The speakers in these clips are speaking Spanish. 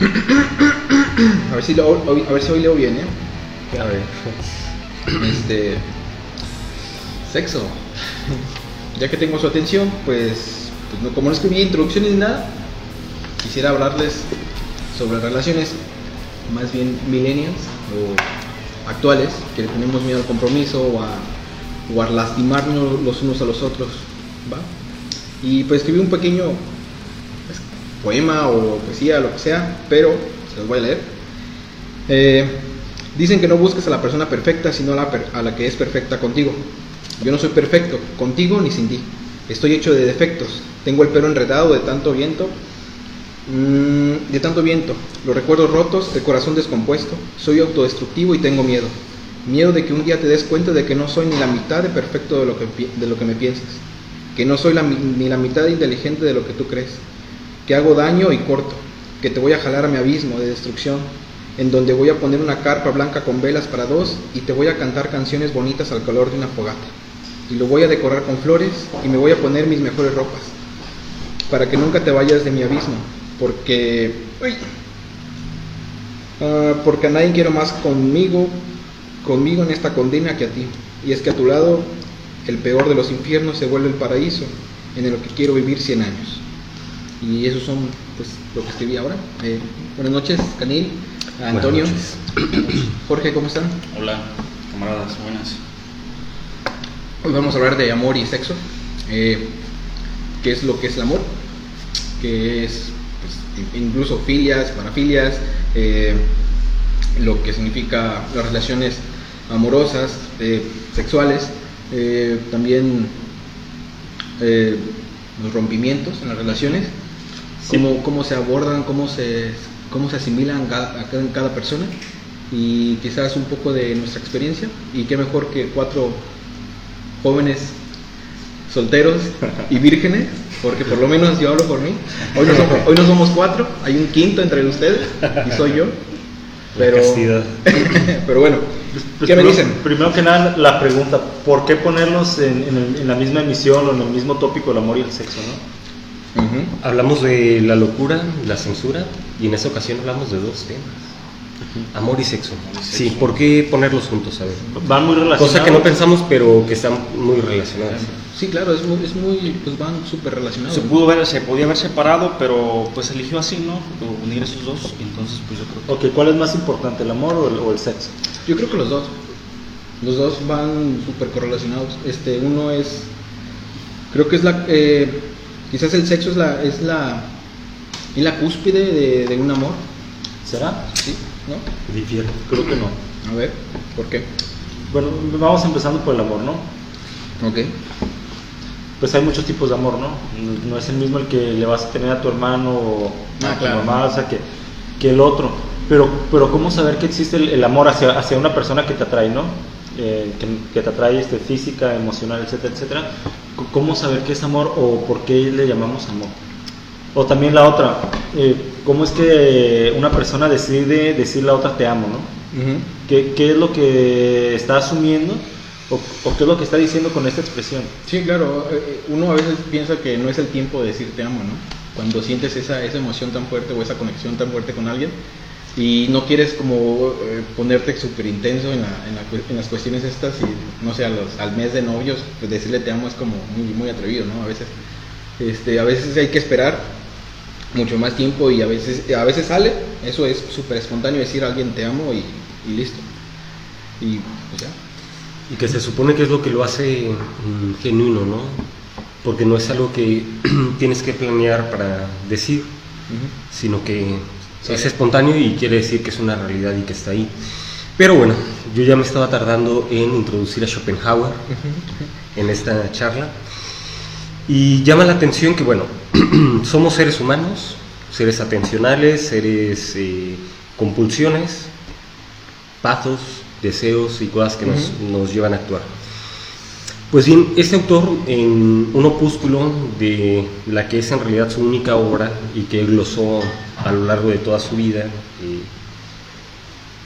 A ver si, lo- hoy- a ver si hoy leo bien, ¿eh? A ver. Este. Sexo. Ya que tengo su atención, pues, pues no, como no escribí introducciones ni nada, quisiera hablarles sobre relaciones más bien millennials o actuales, que le tenemos miedo al compromiso o a, o a lastimarnos los unos a los otros. ¿va? Y pues escribí un pequeño poema o poesía, lo que sea, pero se los voy a leer. Eh, dicen que no busques a la persona perfecta, sino a la, a la que es perfecta contigo. Yo no soy perfecto, contigo ni sin ti. Estoy hecho de defectos. Tengo el pelo enredado de tanto viento. mm, de tanto viento. Los recuerdos rotos, el corazón descompuesto. Soy autodestructivo y tengo miedo. Miedo de que un día te des cuenta de que no soy ni la mitad de perfecto de lo que, de lo que me piensas. Que no soy ni la mitad inteligente de lo que tú crees. Que hago daño y corto. Que te voy a jalar a mi abismo de destrucción en donde voy a poner una carpa blanca con velas para dos y te voy a cantar canciones bonitas al calor de una fogata. Y lo voy a decorar con flores y me voy a poner mis mejores ropas para que nunca te vayas de mi abismo, porque uy, Ah, porque a nadie quiero más conmigo, conmigo en esta condena que a ti. Y es que a tu lado el peor de los infiernos se vuelve el paraíso en el que quiero vivir 100 años. Y esos son pues lo que escribí ahora. Eh, buenas noches, Canil, Antonio, noches. Jorge, ¿cómo están? Hola, camaradas, buenas. Hoy vamos a hablar de amor y sexo. Eh, ¿Qué es lo que es el amor? ¿Qué es pues, in- incluso filias, parafilias? eh, lo que significa las relaciones amorosas, eh, sexuales, eh, también eh, los rompimientos en las relaciones, cómo, cómo se abordan, cómo se, cómo se asimilan cada- a cada, en cada persona y quizás un poco de nuestra experiencia y qué mejor que cuatro jóvenes solteros y vírgenes, porque por lo menos yo hablo por mí. Hoy no somos, hoy no somos cuatro, hay un quinto entre ustedes y soy yo. Pero, pero bueno, Pues ¿qué me primero- dicen? Primero que nada, la pregunta, ¿por qué ponerlos en, en el- en la misma emisión o en el mismo tópico el amor y el sexo, no? Hablamos de la locura, la censura, y en esta ocasión hablamos de dos temas. Amor y sexo. Sí, ¿por qué ponerlos juntos? A ver. Van muy relacionados. Cosa que no pensamos, pero que están muy relacionadas. Sí, claro, es muy, es muy pues van súper relacionados. Se pudo ver, se podía haber separado, pero pues eligió así, ¿no? Unir esos dos, y entonces pues yo creo que Ok, ¿cuál es más importante, el amor o el, o el sexo? Yo creo que los dos. Los dos van súper correlacionados. Este, uno es, creo que es la, eh, quizás el sexo es la, es la, es la cúspide de, de un amor, ¿Será? ¿sí? ¿No? Difiero. Creo que no. A ver, ¿por qué? Bueno, vamos empezando por el amor, ¿no? Ok. Pues hay muchos tipos de amor, ¿no? No es el mismo el que le vas a tener a tu hermano o Ah, a tu claro. mamá, o sea, que, que el otro. Pero, pero ¿cómo saber que existe el, el amor hacia, hacia una persona que te atrae, ¿no? Eh, que, que te atrae este, física, emocional, etcétera, etcétera. ¿Cómo saber qué es amor o por qué le llamamos amor? O también la otra, eh, ¿cómo es que una persona decide decirle a otra te amo, ¿no? Ujú. ¿Qué, qué es lo que está asumiendo o, o qué es lo que está diciendo con esta expresión? Sí, claro. eh, eh, Uno a veces piensa que no es el tiempo de decir te amo, ¿no? Cuando sientes esa, esa emoción tan fuerte o esa conexión tan fuerte con alguien y no quieres como eh, ponerte súper intenso en, la- en, la en las cuestiones estas y no sé, a los- al mes de novios, pues decirle te amo es como muy, muy atrevido, ¿no? A veces, este, a veces hay que esperar mucho más tiempo y a veces, a veces sale, eso es súper espontáneo decir a alguien te amo y, y listo. Y pues ya. Y que se supone que es lo que lo hace mm, genuino, ¿no? Porque no es algo que tienes que planear para decir, Ujú. sino que Es espontáneo y quiere decir que es una realidad y que está ahí. Pero bueno, yo ya me estaba tardando en introducir a Schopenhauer en esta charla. Y llama la atención que, bueno, somos seres humanos, seres atencionales, seres eh, compulsiones, pathos, deseos y cosas que nos, nos llevan a actuar. Pues bien, este autor en un opúsculo de la que es en realidad su única obra y que glosó a lo largo de toda su vida, eh,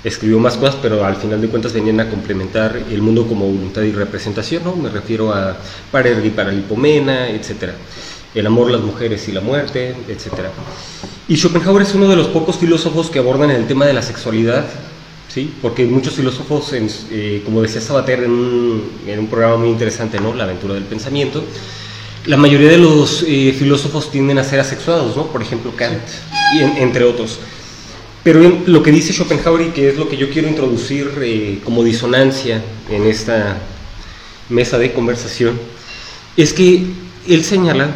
escribió más cosas, pero al final de cuentas venían a complementar el mundo como voluntad y representación, ¿no? Me refiero a Parergi para Lipomena, etcétera. El amor, las mujeres y la muerte, etcétera. Y Schopenhauer es uno de los pocos filósofos que abordan el tema de la sexualidad, ¿sí? porque muchos filósofos, en- eh, como decía Sabater en un, en un programa muy interesante, ¿no? La aventura del pensamiento, la mayoría de los eh, filósofos tienden a ser asexuados, ¿no? por ejemplo Kant, y en- entre otros. Pero en- lo que dice Schopenhauer y que es lo que yo quiero introducir eh, como disonancia en esta mesa de conversación, es que él señala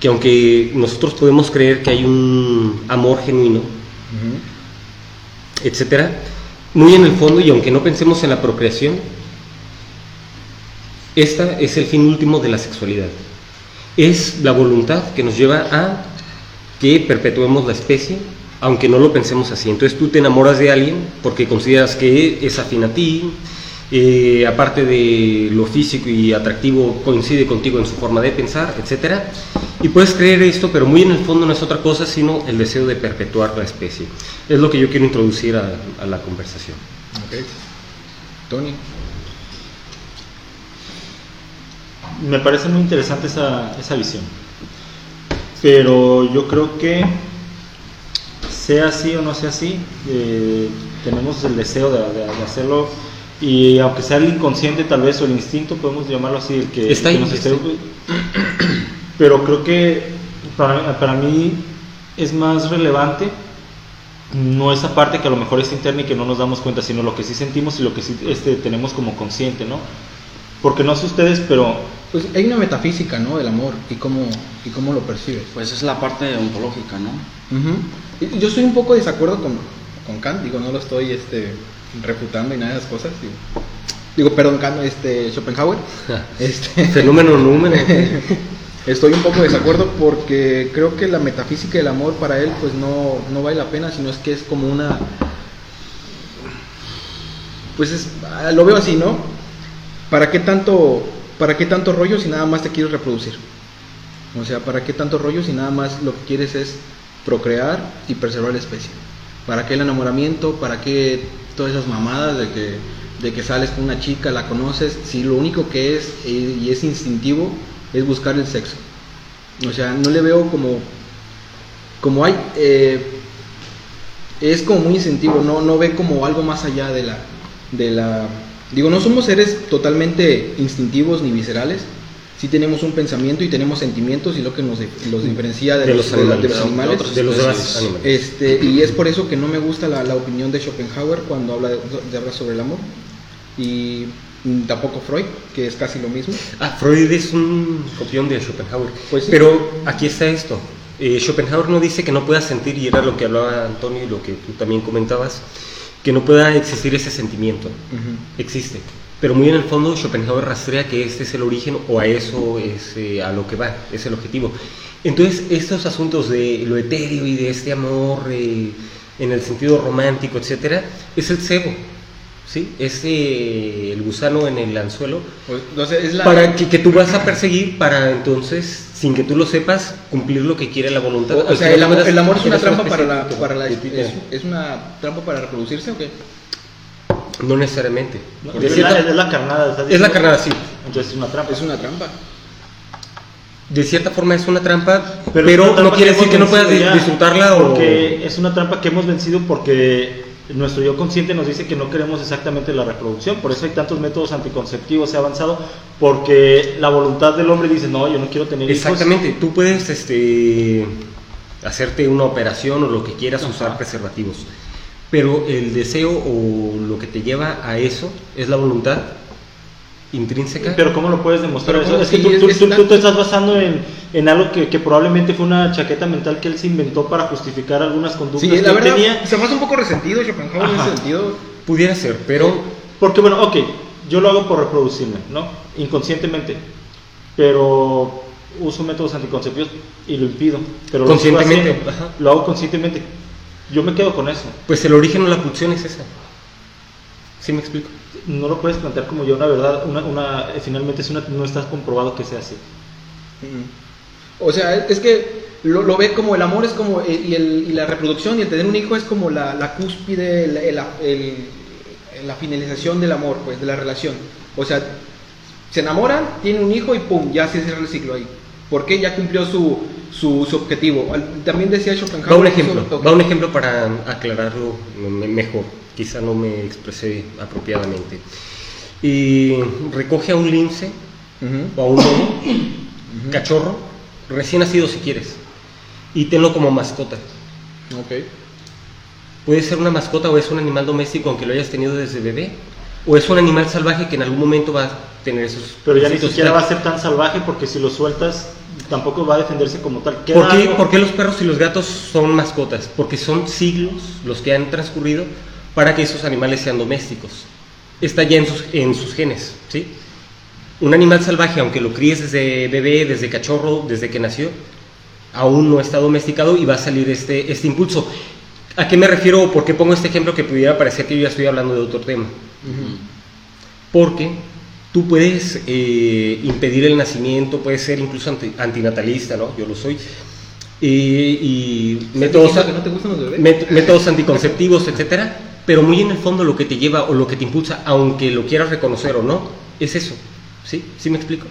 que aunque nosotros podemos creer que hay un amor genuino, etcétera, muy en el fondo y aunque no pensemos en la procreación, esta es el fin último de la sexualidad. Es la voluntad que nos lleva a que perpetuemos la especie, aunque no lo pensemos así. Entonces tú te enamoras de alguien porque consideras que es afín a ti, eh, aparte de lo físico y atractivo, coincide contigo en su forma de pensar, etcétera. Y puedes creer esto, pero muy en el fondo no es otra cosa sino el deseo de perpetuar la especie. Es lo que yo quiero introducir a, a la conversación. Ok. Tony. Me parece muy interesante esa, esa visión. Pero yo creo que sea así o no sea así, eh, tenemos el deseo de, de- de hacerlo y aunque sea el inconsciente tal vez o el instinto, podemos llamarlo así, el que, Está el ahí, que nos está esté- Pero creo que para, para mí es más relevante no esa parte que a lo mejor es interna y que no nos damos cuenta, sino lo que sí sentimos y lo que sí este, tenemos como consciente, ¿no? Porque no sé ustedes, pero Pues hay una metafísica, ¿no? Del amor y cómo, y cómo lo percibes. Pues es la parte ontológica, ¿no? Ujú. Y Yo estoy un poco de desacuerdo con, con Kant, digo, no lo estoy este, refutando y nada de esas cosas. Digo, digo perdón, este, Schopenhauer. Este, Fenómeno número. estoy un poco de desacuerdo porque creo que la metafísica del amor para él pues no, no vale la pena, sino es que es como una... Pues es, ah, lo veo así, ¿no? ¿Para qué tanto, para qué tanto rollo si nada más te quieres reproducir? O sea, ¿para qué tanto rollo si nada más lo que quieres es procrear y preservar la especie? ¿Para qué el enamoramiento? ¿Para qué todas esas mamadas de que, de que sales con una chica, la conoces? Si lo único que es eh, y es instintivo es buscar el sexo. O sea, no le veo como, como hay, eh, es como muy instintivo, no, no ve como algo más allá de la, de la, digo, no somos seres totalmente instintivos ni viscerales, sí tenemos un pensamiento y tenemos sentimientos y lo que nos los diferencia de, De los, de animales, de los animales. Este, y es por eso que no me gusta la, la opinión de Schopenhauer cuando habla, de, habla sobre el amor. Y mm, tampoco Freud, que es casi lo mismo. Ah, Freud es un copión de Schopenhauer. Pues sí. Pero aquí está esto. Eh, Schopenhauer no dice que no pueda sentir, y era lo que hablaba Antonio y lo que tú también comentabas, que no pueda existir ese sentimiento. Existe. Pero muy en el fondo Schopenhauer rastrea que este es el origen o a eso es eh, a lo que va, es el objetivo. Entonces, estos asuntos de lo etéreo y de este amor eh, en el sentido romántico, etcétera, es el cebo, ¿sí? Es eh, el gusano en el anzuelo Pues, entonces, es la, para que, que tú vas a perseguir para entonces, sin que tú lo sepas, cumplir lo que quiere la voluntad. o, o Al sea, final el amor, el amor es una trampa para la, para la es, es una trampa para reproducirse o qué? No necesariamente. ¿no? De es, cierta- la, es la carnada. ¿estás es la carnada, sí. Entonces es una trampa. Es una trampa. De cierta forma es una trampa, Pero, no quiere decir que no puedas ya, disfrutarla o... Porque es una trampa que hemos vencido porque nuestro yo consciente nos dice que no queremos exactamente la reproducción. Por eso hay tantos métodos anticonceptivos, se ha avanzado, porque la voluntad del hombre dice, no, yo no quiero tener hijos. Exactamente, tú puedes este, hacerte una operación o lo que quieras, Ajá. usar preservativos, pero el deseo o lo que te lleva a eso es la voluntad intrínseca. Pero ¿cómo lo puedes demostrar eso? Es que tú, es- tú- tú- tú te estás basando en, en algo que, que probablemente fue una chaqueta mental que él se inventó para justificar algunas conductas Sí, que la verdad, tenía. se me hace un poco resentido Schopenhauer en ese sentido. Pudiera ser, pero Porque bueno, ok, yo lo hago por reproducirme, ¿no? Inconscientemente. Pero uso métodos anticonceptivos y lo impido. Pero lo Conscientemente, haciendo. Lo hago conscientemente. Yo me quedo con eso. pues el origen o la pulsión es esa. ¿Sí me explico? No lo puedes plantear como yo una verdad, una, una, eh, finalmente es una, no estás comprobado que sea así. O sea, es que lo, lo ve como el amor es como, eh, y, el- y la reproducción y el tener un hijo es como la, la cúspide, el- el- el- la finalización del amor, pues, de la relación. O sea, se enamoran, tienen un hijo y pum, ya se cierra el ciclo ahí. ¿Por qué ya cumplió su, su, su objetivo? También decía Schopenhauer. Va un ejemplo, va un ejemplo para aclararlo me- mejor. Quizá no me expresé apropiadamente. Y recoge a un lince Ujú. o a un lobo, cachorro, recién nacido si quieres, y tenlo como mascota. Ok. Puede ser una mascota o es un animal doméstico aunque lo hayas tenido desde bebé, o es un animal salvaje que en algún momento va a tener esos. Pero ya ni siquiera va a ser tan salvaje porque si lo sueltas tampoco va a defenderse como tal. ¿Por qué, por qué los perros y los gatos son mascotas? Porque son siglos los que han transcurrido para que esos animales sean domésticos. Está ya en sus, en sus genes, ¿sí? Un animal salvaje, aunque lo críes desde bebé, desde cachorro, desde que nació, aún no está domesticado y va a salir este, este impulso. ¿A qué me refiero o por qué pongo este ejemplo que pudiera parecer que yo ya estoy hablando de otro tema? Porque tú puedes eh, impedir el nacimiento, puedes ser incluso anti- antinatalista, ¿no? Yo lo soy. Y, y métodos, no te gustan los bebés? mét- métodos anticonceptivos, etcétera. Pero muy en el fondo lo que te lleva o lo que te impulsa, aunque lo quieras reconocer o no, es eso. ¿Sí? ¿Sí me explico?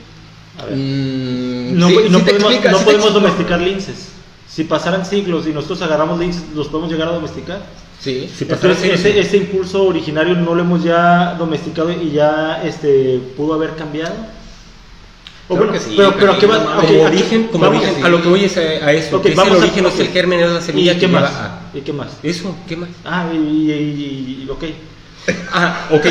A ver. Mm, No, sí, no podemos, explica, no podemos domesticar linces. Si pasaran siglos y nosotros agarramos linces, ¿los podemos llegar a domesticar? Sí. Si pasara Entonces, así, ese, ese impulso originario no lo hemos ya domesticado y ya este, pudo haber cambiado. Claro bueno, que sí, pero, pero ¿a qué va? mames. ok, como origen, como vamos- origen, sí. a lo que voy es a, a eso. Ok, que es vamos el a- origen, no es el germen, es la semilla ¿Y que qué más? a... ¿Y qué más? Eso, ¿qué más? Ah, y, y- y- ok. Ah, ok.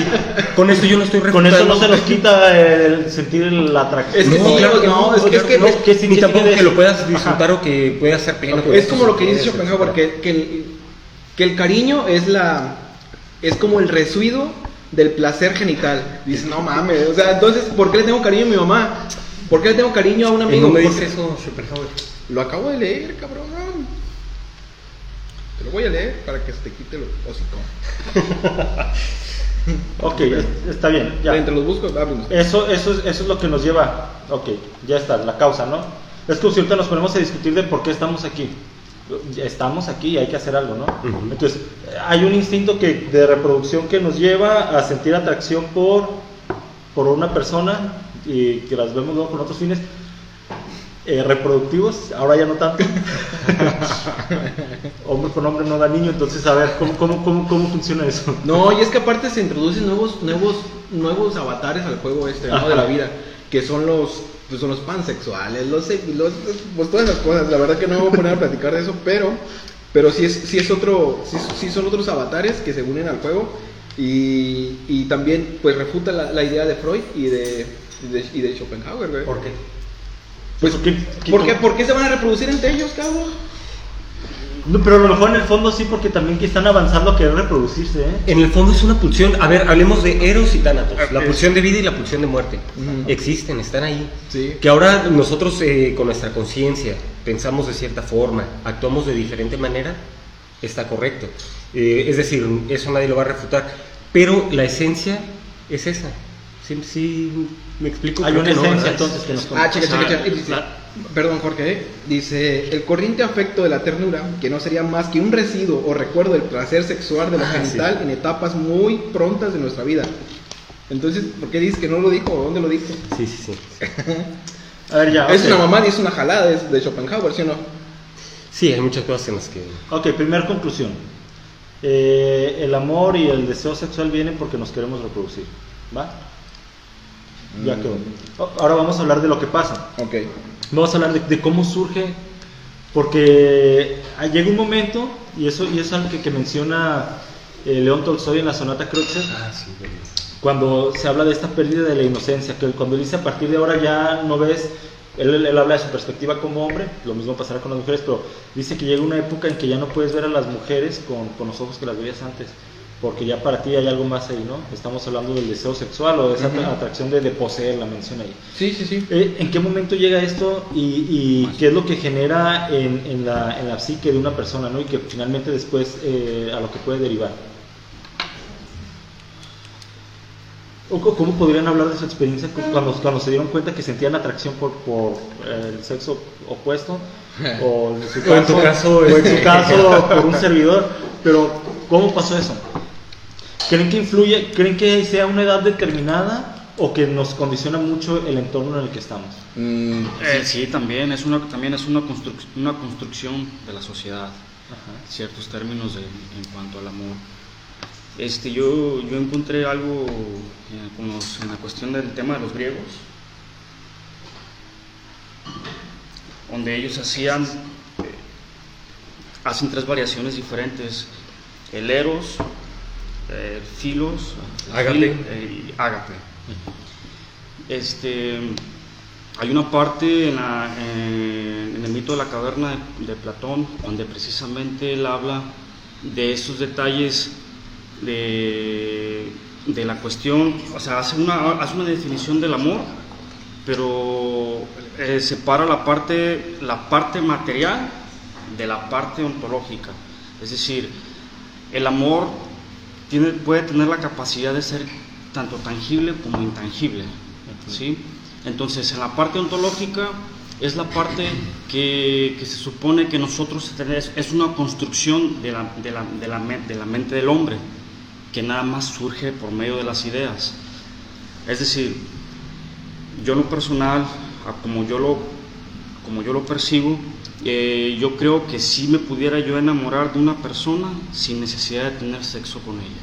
Con esto yo no estoy Con eso no se refutando- nos quita el sentir la atracción. Es que No, sí, claro que no, no, es que- es que- no, es que sí, ni tampoco que lo puedas Ajá. disfrutar o que puedas ser pleno. Es como lo que dice Schopenhauer, que, que, el, que el cariño es la es como el residuo del placer genital. Dices, no mames, o sea, entonces, ¿por qué le tengo cariño a mi mamá? ¿Por qué le tengo cariño a un ¿En amigo? dónde Porque- dice eso Schopenhauer? Lo acabo de leer, cabrón. Te lo voy a leer para que se te quite el hocico. Ok, es- está bien. Ya. Entre los buscos. Eso, eso, es, eso es lo que nos lleva. Ok, ya está, la causa, ¿no? Es que si ahorita nos ponemos a discutir de por qué estamos aquí. Estamos aquí y hay que hacer algo, ¿no? Ujú. Entonces, hay un instinto que, de reproducción que nos lleva a sentir atracción por, por una persona y que las vemos luego con otros fines eh, reproductivos, ahora ya no tanto. hombre con hombre no da niño, entonces a ver, ¿cómo, cómo, cómo, cómo funciona eso? No, y es que aparte se introducen nuevos, nuevos, nuevos avatares al juego este, ¿no? De la vida, que son los, pues son los pansexuales, los, los, pues todas esas cosas. La verdad que no me voy a poner a platicar de eso, pero, pero sí es, sí es otro, sí, sí son otros avatares que se unen al juego y, y también, pues refuta la, la idea de Freud y de, y de, y de Schopenhauer, güey. ¿Por qué? Pues, ¿Qué- qué- ¿por qué, ¿por qué se van a reproducir entre ellos, cabrón? No, pero a lo mejor en el fondo sí, porque también que están avanzando a querer reproducirse, ¿eh? En el fondo es una pulsión. A ver, hablemos de Eros y Tánatos. La pulsión de vida y la pulsión de muerte. Existen, están ahí. Sí. Que ahora nosotros eh, con nuestra conciencia pensamos de cierta forma, actuamos de diferente manera, está correcto. Eh, es decir, eso nadie lo va a refutar. Pero la esencia es esa. ¿Sí, sí me explico? Hay una no, esencia ¿verdad? entonces que nos Ah, checa, checa, checa. La- Perdón, Jorge. ¿eh? Dice: El corriente afecto de la ternura, que no sería más que un residuo o recuerdo del placer sexual de lo Ah, genital sí. en etapas muy prontas de nuestra vida. Entonces, ¿por qué dices que no lo dijo? ¿Dónde lo dijo? Sí, sí, sí. A ver, ya. Es una mamá y es una jalada de, de Schopenhauer, ¿sí o no? Sí, hay muchas cosas en las que... Ok, primera conclusión. Eh, el amor y el deseo sexual vienen porque nos queremos reproducir. ¿Va? Ya quedó. O- Ahora vamos a hablar de lo que pasa. Ok. Vamos a hablar de, de cómo surge. Porque ah, llega un momento, y eso, y eso es algo que, que menciona eh, León Tolstoy en la sonata Kreutzer, Ah, sí, cuando se habla de esta pérdida de la inocencia, que cuando él dice a partir de ahora ya no ves, él, él habla de su perspectiva como hombre, lo mismo pasará con las mujeres, pero dice que llega una época en que ya no puedes ver a las mujeres con, con los ojos que las veías antes, porque ya para ti hay algo más ahí, ¿no? Estamos hablando del deseo sexual o de esa atracción de, de poseer, la menciona ahí. Sí, sí, sí. Eh, ¿En qué momento llega esto y, y qué es lo que genera en, en la, en la psique de una persona, ¿no? Y que finalmente después eh, a lo que puede derivar. ¿O ¿Cómo podrían hablar de su experiencia cu- cuando, cuando se dieron cuenta que sentían atracción por, por eh, el sexo opuesto? O en su O en tu caso, o en este- su caso por un servidor. Pero, ¿cómo pasó eso? ¿Creen que influye, creen que sea una edad determinada o que nos condiciona mucho el entorno en el que estamos. Mm, Eh, sí, también es una, también es una, construc- una construcción de la sociedad, ciertos términos de- en cuanto al amor. Este, yo, yo encontré algo eh, con los- en la cuestión del tema de los griegos, donde ellos hacían, eh, hacen tres variaciones diferentes, el eros, Ágape. fil- eh, y ágape. Este, hay una parte en, la- en- en el mito de la caverna de, de Platón donde precisamente él habla de esos detalles de, de la cuestión, o sea, hace una, hace una definición del amor, pero eh, separa la parte, la parte material de la parte ontológica. Es decir, el amor tiene, puede tener la capacidad de ser tanto tangible como intangible. ¿sí? Entonces, en la parte ontológica es la parte que, que se supone que nosotros tenemos, es una construcción de la, de, la, de, la, de la mente del hombre, que nada más surge por medio de las ideas. Es decir, yo en lo personal, como yo lo, como yo lo percibo, eh, yo creo que sí me pudiera yo enamorar de una persona sin necesidad de tener sexo con ella.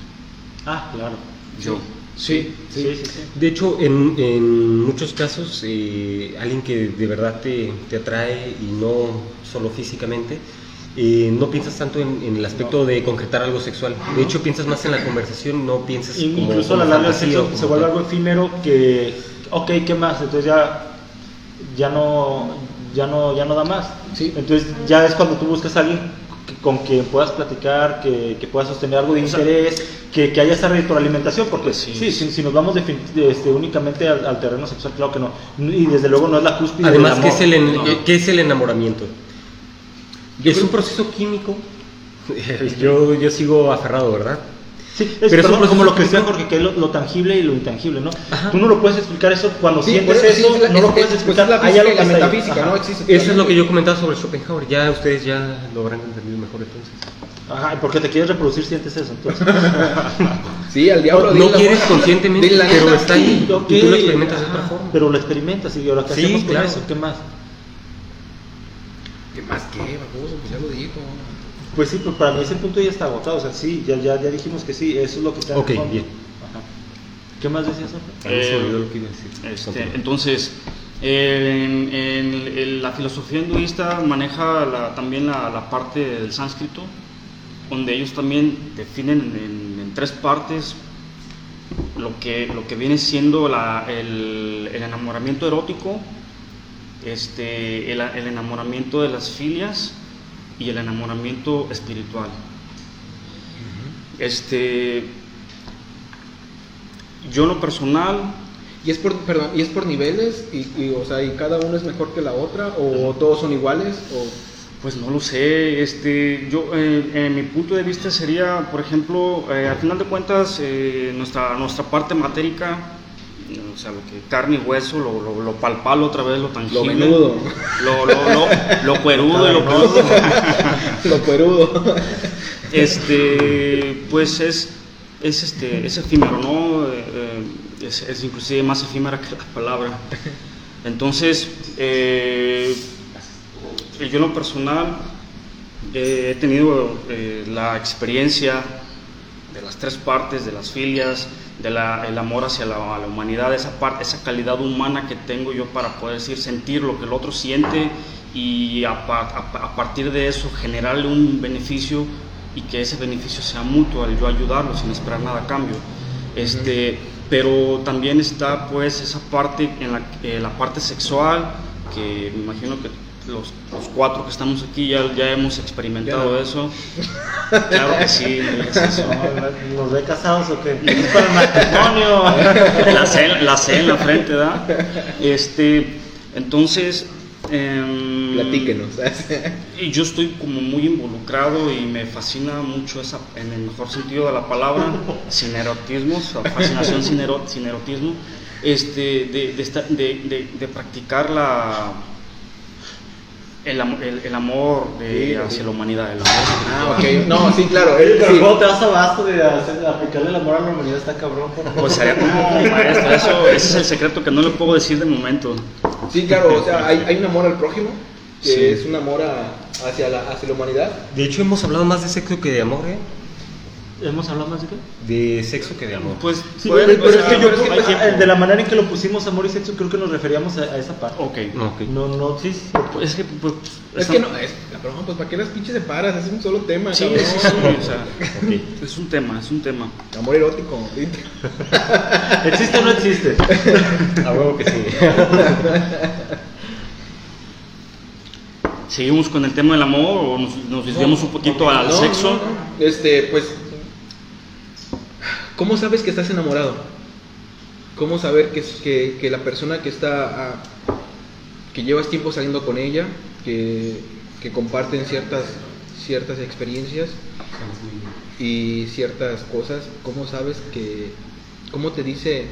Ah, claro. Yo. sí, sí. Sí, sí, sí. De hecho, en, en muchos casos, eh, alguien que de verdad te, te atrae y no solo físicamente, eh, no piensas tanto en, en el aspecto de concretar algo sexual. De hecho, piensas más en la conversación, no piensas Y- como, Incluso a la larga el sexo se vuelve algo efímero que, ok, ¿qué más? Entonces ya, ya, no, ya, no, ya no da más. Sí. Entonces ya es cuando tú buscas a alguien que- con quien puedas platicar, que, que puedas sostener algo de O sea, interés, que, que haya esa retroalimentación, porque sí, sí. si, si nos vamos este, únicamente al, al terreno sexual, claro que no. Y desde luego no es la cúspide Además, del ¿qué amor. es, el, en- No. ¿qué es el enamoramiento? Yo es creo- un proceso químico. yo, yo sigo aferrado, ¿verdad? Sí, es, Pero es un perdón, proceso como lo que decía. Jorge, que es lo, lo tangible y lo intangible, ¿no? Ajá. Tú no lo puedes explicar eso cuando Sí, sientes eso, sí, eso, es la- no lo es- puedes es- pues, explicar. es la Hay física algo y la que está ahí. metafísica, Ajá. ¿no? Existe Eso es lo que yo comentaba sobre Schopenhauer. Ya ustedes ya lo habrán entendido mejor entonces. Ajá, ¿y por qué te quieres reproducir sientes eso? Entonces, Sí, al diablo. No quieres conscientemente, la pero está ahí. Ok, Y tú lo experimentas de otra ajá, forma. Pero lo experimentas y ahora qué Sí, hacemos con claro. eso, ¿qué más? ¿Qué más qué, baboso? Pues ya lo dijo. Pues sí, pues para mí ese punto ya está agotado, o sea, sí, ya, ya, ya dijimos que sí, eso es lo que está en el Ok, fondo. bien. Ajá. ¿Qué más decías, Eh, olvidó lo que iba a decir. Este, entonces, en, en- en la filosofía hinduista maneja la- también la, la parte del sánscrito, donde ellos también definen en, en tres partes lo que, lo que viene siendo la- el, el enamoramiento erótico, este, el, el enamoramiento de las filias y el enamoramiento espiritual. Este, yo en lo personal Y es por, perdón, y es por niveles, y, y, o sea, y cada uno es mejor que la otra, o todos son iguales, o Pues no lo sé, este, yo, eh, en mi punto de vista sería, por ejemplo, eh, al final de cuentas, eh, nuestra, nuestra parte matérica, o sea, lo que carne y hueso, lo, lo, lo palpable otra vez, lo tangible, menudo. lo, lo, lo, lo cuerudo y lo peludo, lo perudo. este, pues es, es, este, es efímero, ¿no? Eh, eh, es, es inclusive más efímera que la palabra. Entonces, eh, yo en lo personal eh, he tenido la experiencia de las tres partes, de las filias, del amor hacia la, la humanidad, esa, parte, esa calidad humana que tengo yo para poder decir, sentir lo que el otro siente y a, a- a partir de eso generarle un beneficio y que ese beneficio sea mutuo al yo ayudarlo sin esperar nada a cambio. Este, Pero también está pues esa parte, en la, eh, la parte sexual, que me imagino que los, los cuatro que estamos aquí ya, ya hemos experimentado Ya eso. Claro que sí, eso. ¿Nos ve casados o qué? ¿Es para el matrimonio? la C, la C en la frente, ¿verdad? Este, entonces, em, Platíquenos. y yo estoy como muy involucrado y me fascina mucho esa, en el mejor sentido de la palabra, sin erotismo, fascinación sin, ero- sin erotismo, este, de, de- de- de practicar la, el, am- el- el amor de, Sí, hacia sí. la humanidad. El amor Ah, ok. No, sí, claro. Pero él- sí. ¿cómo te das abasto de hacer- aplicarle el amor a la humanidad? Está cabrón. por favor. Pues sería como maestro, eso, ese es el secreto que no le puedo decir de momento. Sí, claro, o sea, hay, hay un amor al prójimo, que Sí. es un amor a- hacia, la, hacia la humanidad. De hecho, hemos hablado más de sexo que de amor, ¿eh? ¿Hemos hablado más de qué? De sexo que de amor. Pues, Sí, pero, es que yo, que creo- tiempo. eh, de la manera en que lo pusimos amor y sexo, creo que nos referíamos a, a esa parte. Ok. Ok. No, no, sí, sí. Pues es que, pues, Es esa- que no, es, cabrón, pues para qué las pinches separas, es un solo tema, Sí, cabrón. sí, sí, o sea, es un tema, es un tema. Amor erótico. ¿Existe o no existe? A huevo que sí. Seguimos con el tema del amor o nos, nos desviamos un poquito al No, sexo. no, no. Este, pues, ¿cómo sabes que estás enamorado? ¿Cómo saber que, que, la persona que está, que llevas tiempo saliendo con ella, que, que comparten ciertas, ciertas experiencias y ciertas cosas, ¿cómo sabes que, cómo te dice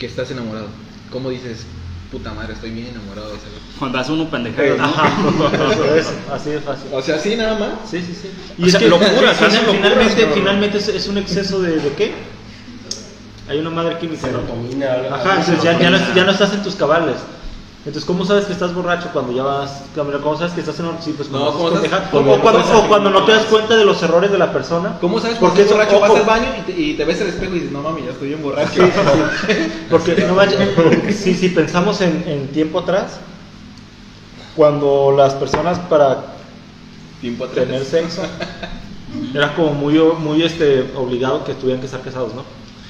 que estás enamorado? ¿Cómo dices, puta madre, estoy bien enamorado de esa vieja"? Cuando hace uno pendejadas, ¿no? Es, así de fácil. O sea, sí, nada más. Sí, sí, sí. O sea, locuras, final- hacen locuras, finalmente, finalmente es, es un exceso de, de qué? Hay una madre química. Serotonina, algo Ajá, así. entonces ya, ya, no, ya no estás en tus cabales. Entonces, ¿cómo sabes que estás borracho cuando ya vas? ¿Cómo sabes que estás en sí, pues cuando No, ¿cómo sabes? ¿Cómo o, cuando, o cuando no te das cuenta de los errores de la persona. ¿Cómo sabes Porque eso- borracho? o- Vas o- al baño y te, y te ves al espejo y dices, no mami, ya estoy bien borracho. Porque no vaya- si, si pensamos en, en tiempo atrás, cuando las personas para Tiempo atrás. tener sexo era como muy, muy este, obligado que tuvieran que estar casados, ¿no?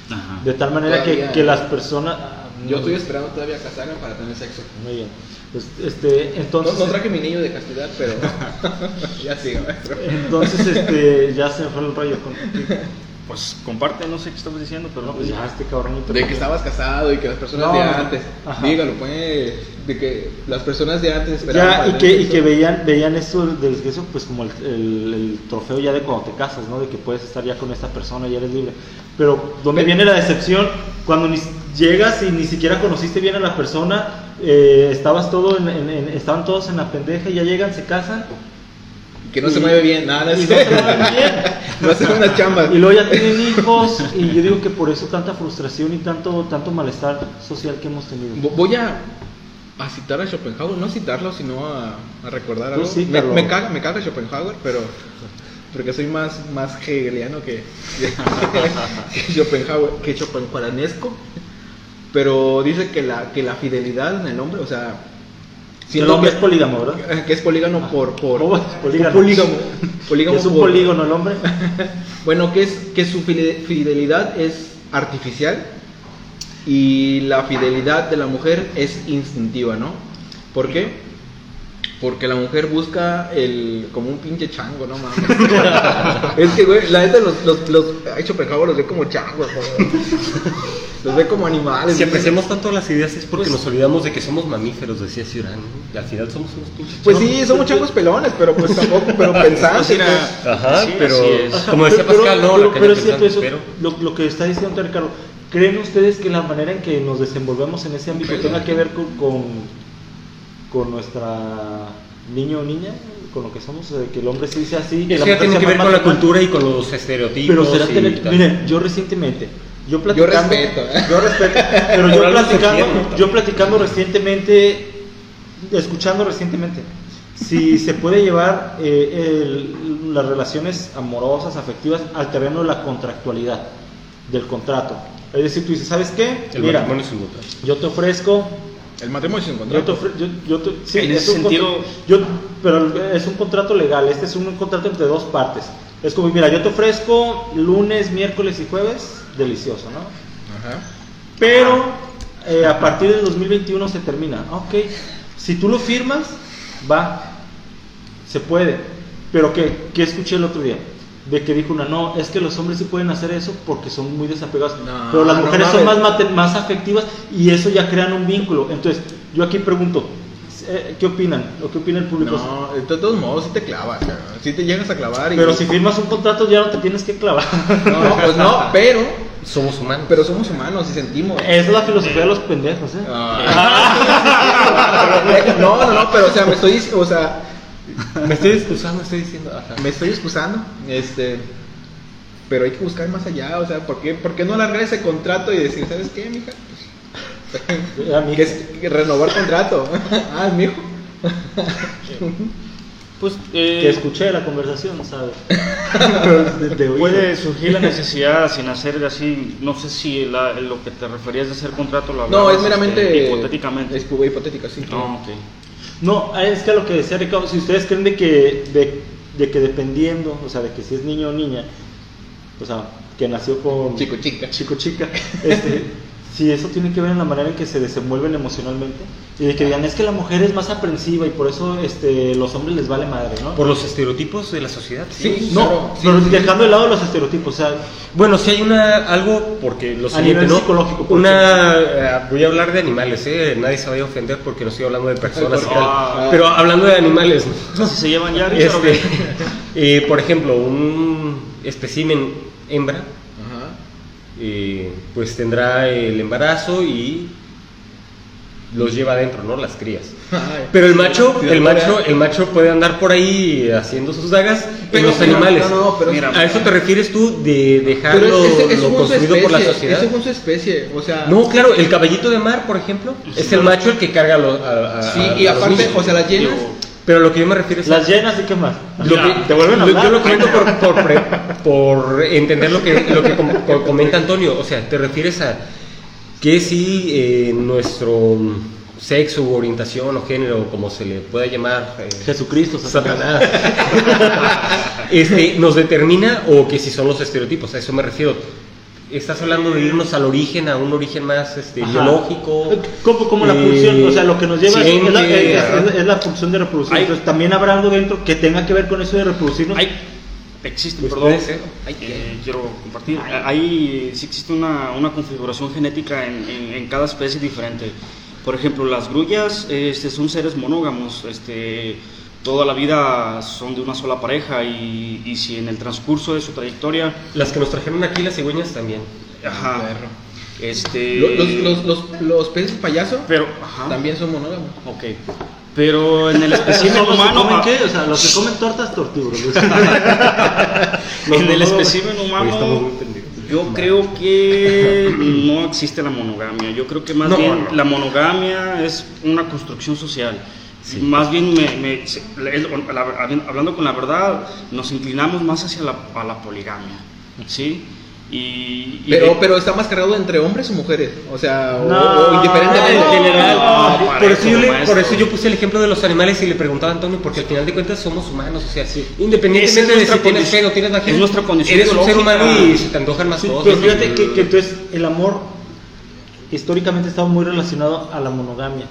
Ajá. De tal manera que, Todavía. que las personas... Yo estoy esperando todavía casarme para tener sexo. Muy bien. Pues, este, No, entonces, no traje mi niño de castidad, pero ya sigo. maestro. entonces este, ya se me fue el rollo con... Pues comparte, no sé qué estabas diciendo, pero No, pues ya este cabrón... De que estabas casado y que las personas No, de antes, Ajá. dígalo pues, de que las personas de antes esperaban Ya, y que, y sexo. que veían, veían esto del sexo pues como el, el- el trofeo ya de cuando te casas, ¿no? De que puedes estar ya con esta persona, ya eres libre. Pero donde viene la decepción, cuando ni, llegas y ni siquiera conociste bien a la persona, eh, estabas todo en, en- en- estaban todos en la pendeja y ya llegan, se casan que no se mueve bien, nada, no no hacen unas chambas. y luego ya tienen hijos y yo digo que por eso tanta frustración y tanto, tanto malestar social que hemos tenido. Vo- Voy a, a citar a Schopenhauer, no a citarlo, sino a, a recordar algo. Me, cítalo. me caga, me caga Schopenhauer, pero porque soy más, más hegeliano que, que Schopenhauer, que Schopenhaueresco. Pero dice que la, que la fidelidad en el hombre, o sea, Hombre que, es polígamo, ¿verdad? que es polígamo por, por, ¿Cómo es? Polígamo. polígamo, polígamo es un por- polígono el hombre. bueno, que es que su fide- fidelidad es artificial y la fidelidad de la mujer es instintiva, ¿no? ¿Por qué? Porque la mujer busca el como un pinche chango, no mames. es que güey, la neta los los los ay, Schopenhauer los ve como changos. Los ve como animales. Si apreciamos tanto las ideas es porque Pues- nos olvidamos de que somos mamíferos, decía Ciurán. Y al final somos unos pinches Pues sí, somos changos pelones, pero pues tampoco, pero pensantes. Pues pues. Ajá, Sí, pero así es. como decía Pero- Pascal, no, pero, la pero es cierto pensante, eso, pero lo, lo que está diciendo Ricardo. ¿Creen ustedes que la manera en que nos desenvolvemos en ese ámbito tenga que ver con, con, con nuestra niño o niña? Con lo que somos, de que el hombre sí sea así. eso la ya tiene que ver con la cultura y con los estereotipos. Pero será y tener- miren, yo recientemente, yo platicando, respeto, ¿eh? yo respeto, pero yo platicando, yo platicando recientemente, escuchando recientemente, si se puede llevar eh, el- las relaciones amorosas, afectivas, al terreno de la contractualidad, del contrato. Es decir, tú dices, ¿sabes qué? El Mira, matrimonio es un contrato. yo te ofrezco El matrimonio es un yo te contrato. ofre- yo, yo te- sí, En es ese un sentido- contra- yo- pero es un contrato legal, este es un contrato entre dos partes. Es como, mira, yo te ofrezco lunes, miércoles y jueves, delicioso, ¿no? Ajá. Pero eh, a partir del 2021 se termina. Ok, si tú lo firmas, va, se puede. Pero ¿qué, ¿Qué escuché el otro día? De que dijo una, no, es que los hombres sí pueden hacer eso porque son muy desapegados. No, pero las no mujeres son más, mate- más afectivas y eso ya crean un vínculo. Entonces, yo aquí pregunto, eh, ¿qué opinan? ¿O qué opina el público? No, de todos modos sí te clavas, cabrón. sí te llegas a clavar. Y... Pero si firmas un contrato ya no te tienes que clavar. No, pues no, pero somos humanos. Pero somos humanos y sentimos. Es la filosofía de los pendejos, ¿eh? Ah. No, no, no, pero o sea, me estoy, o sea, me estoy excusando, estoy diciendo. ajá. me estoy excusando, este, pero hay que buscar más allá, o sea, ¿por qué, por qué no alargar ese contrato y decir, ¿sabes qué, mija? Que es renovar contrato. ah, mijo. Pues eh, Que escuché la conversación, ¿sabes? De- de oído. puede surgir la necesidad sin hacer así, no sé si la- lo que te referías de hacer contrato lo No, hablabas, es meramente este, hipotéticamente. Es hipotética, sí. No, ok. No, es que lo que decía Ricardo, si ustedes creen de que, de, de que dependiendo, o sea, de que si es niño o niña, o sea, que nació con Chico, chica. chico chica, este, si eso tiene que ver en la manera en que se desenvuelven emocionalmente y de que digan es que la mujer es más aprensiva y por eso este, los hombres les vale madre, ¿no? Por los estereotipos de la sociedad. Sí, no, claro, sí, pero sí, sí. dejando de lado los estereotipos, o sea, Bueno, si hay una algo porque lo A siguiente, nivel ¿no? psicológico, por Una eh, voy a hablar de animales, ¿eh? Nadie se vaya a ofender porque no estoy hablando de personas y tal. Ah. Pero hablando de animales, ¿no? Si se llevan ya, Richard, ¿o Este, eh, por ejemplo, un espécimen hembra. Eh, pues tendrá el embarazo y los lleva adentro, ¿no? Las crías. Pero el macho, el macho, el macho puede andar por ahí haciendo sus dagas en Pero, los animales. no, no, pero- Mira, ¿A eso te refieres tú de dejar Pero lo, es, es, es lo según su construido especie, por la sociedad? Es según su especie, o sea. No, claro, el caballito de mar, por ejemplo, es el macho el que carga a los a, a- Sí, a- y aparte, niños. o sea, las llenas. Pero lo que yo me refiero es a- las llenas y qué más. lo que- ¿Te vuelven a hablar? Yo lo comento por, por, pre- por entender lo que, lo que com- co- comenta Antonio. O sea, te refieres a que si eh, nuestro sexo u orientación o género, como se le pueda llamar, eh, Jesucristo, Satanás, este, nos determina o que si son los estereotipos. A eso me refiero. Estás hablando de irnos al origen, a un origen más este, Ajá. biológico. Como, como la eh, pulsión, o sea, lo que nos lleva es- es, la, es- ajá. es- es la pulsión de reproducción. Hay- Entonces, también habrá algo dentro que tenga que ver con eso de reproducirnos. Hay, existe, Pues perdón, ser. eh, quiero compartir. Hay, sí existe una, una configuración genética en, en- en cada especie diferente. Por ejemplo, las grullas este, son seres monógamos. Este, toda la vida son de una sola pareja y, y si en el transcurso de su trayectoria, Las que nos trajeron aquí, las cigüeñas también. ajá, este, Lo- Los, los, los, los peces payaso pero, ajá, también son monógamos. ok. Pero en el espécimen ¿Son los que humano, comen ah, qué? O sea, los que comen tortas tortíbulos. en el espécimen humano, yo creo que no existe la monogamia. Yo creo que más No, bien no. la monogamia es una construcción social. Más bien, me, me- hablando con la verdad, nos inclinamos más hacia la, a la poligamia. ¿Sí? Y, y Pero, de- pero está más cargado entre hombres o mujeres. O sea, o, No, o indiferentemente. En general, No, por, eso yo le- por eso yo puse el ejemplo de los animales y le preguntaba a Antonio, porque al final de cuentas somos humanos, o sea, Esa independientemente es de nuestra si tienes condición- pelo, tienes vagina, es nuestra condición eres un ser humano y se te antojan más Sí, cosas. pero fíjate que, que entonces el amor históricamente estaba muy relacionado a la monogamia.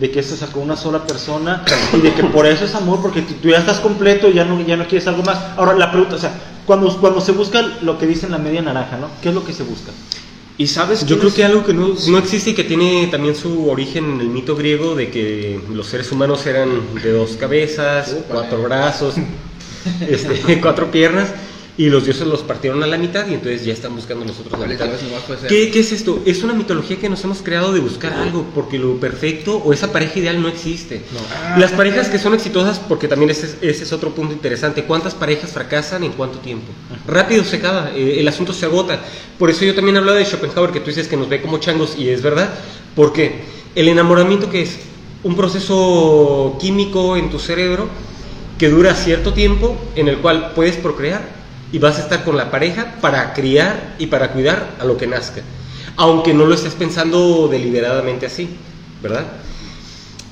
De que eso sacó una sola persona y de que por eso es amor, porque tú ya estás completo y ya no, ya no quieres algo más. Ahora, la pregunta, o sea, cuando, cuando se busca lo que dicen la media naranja, ¿no? ¿Qué es lo que se busca? ¿Y sabes Yo creo es? que algo que no, no existe y que tiene también su origen en el mito griego de que los seres humanos eran de dos cabezas, cuatro brazos, este, cuatro piernas, y los dioses los partieron a la mitad y entonces ya están buscando nosotros la mitad. ¿Qué, qué es esto? Es una mitología que nos hemos creado de buscar algo, porque lo perfecto o esa pareja ideal no existe. Las parejas que son exitosas, porque también ese, es- ese es otro punto interesante, ¿cuántas parejas fracasan en cuánto tiempo? Rápido se acaba, eh, el asunto se agota. Por eso yo también hablaba de Schopenhauer, que tú dices que nos ve como changos, y es verdad, porque el enamoramiento que es un proceso químico en tu cerebro que dura cierto tiempo, en el cual puedes procrear y vas a estar con la pareja para criar y para cuidar a lo que nazca. Aunque no lo estés pensando deliberadamente así, ¿verdad?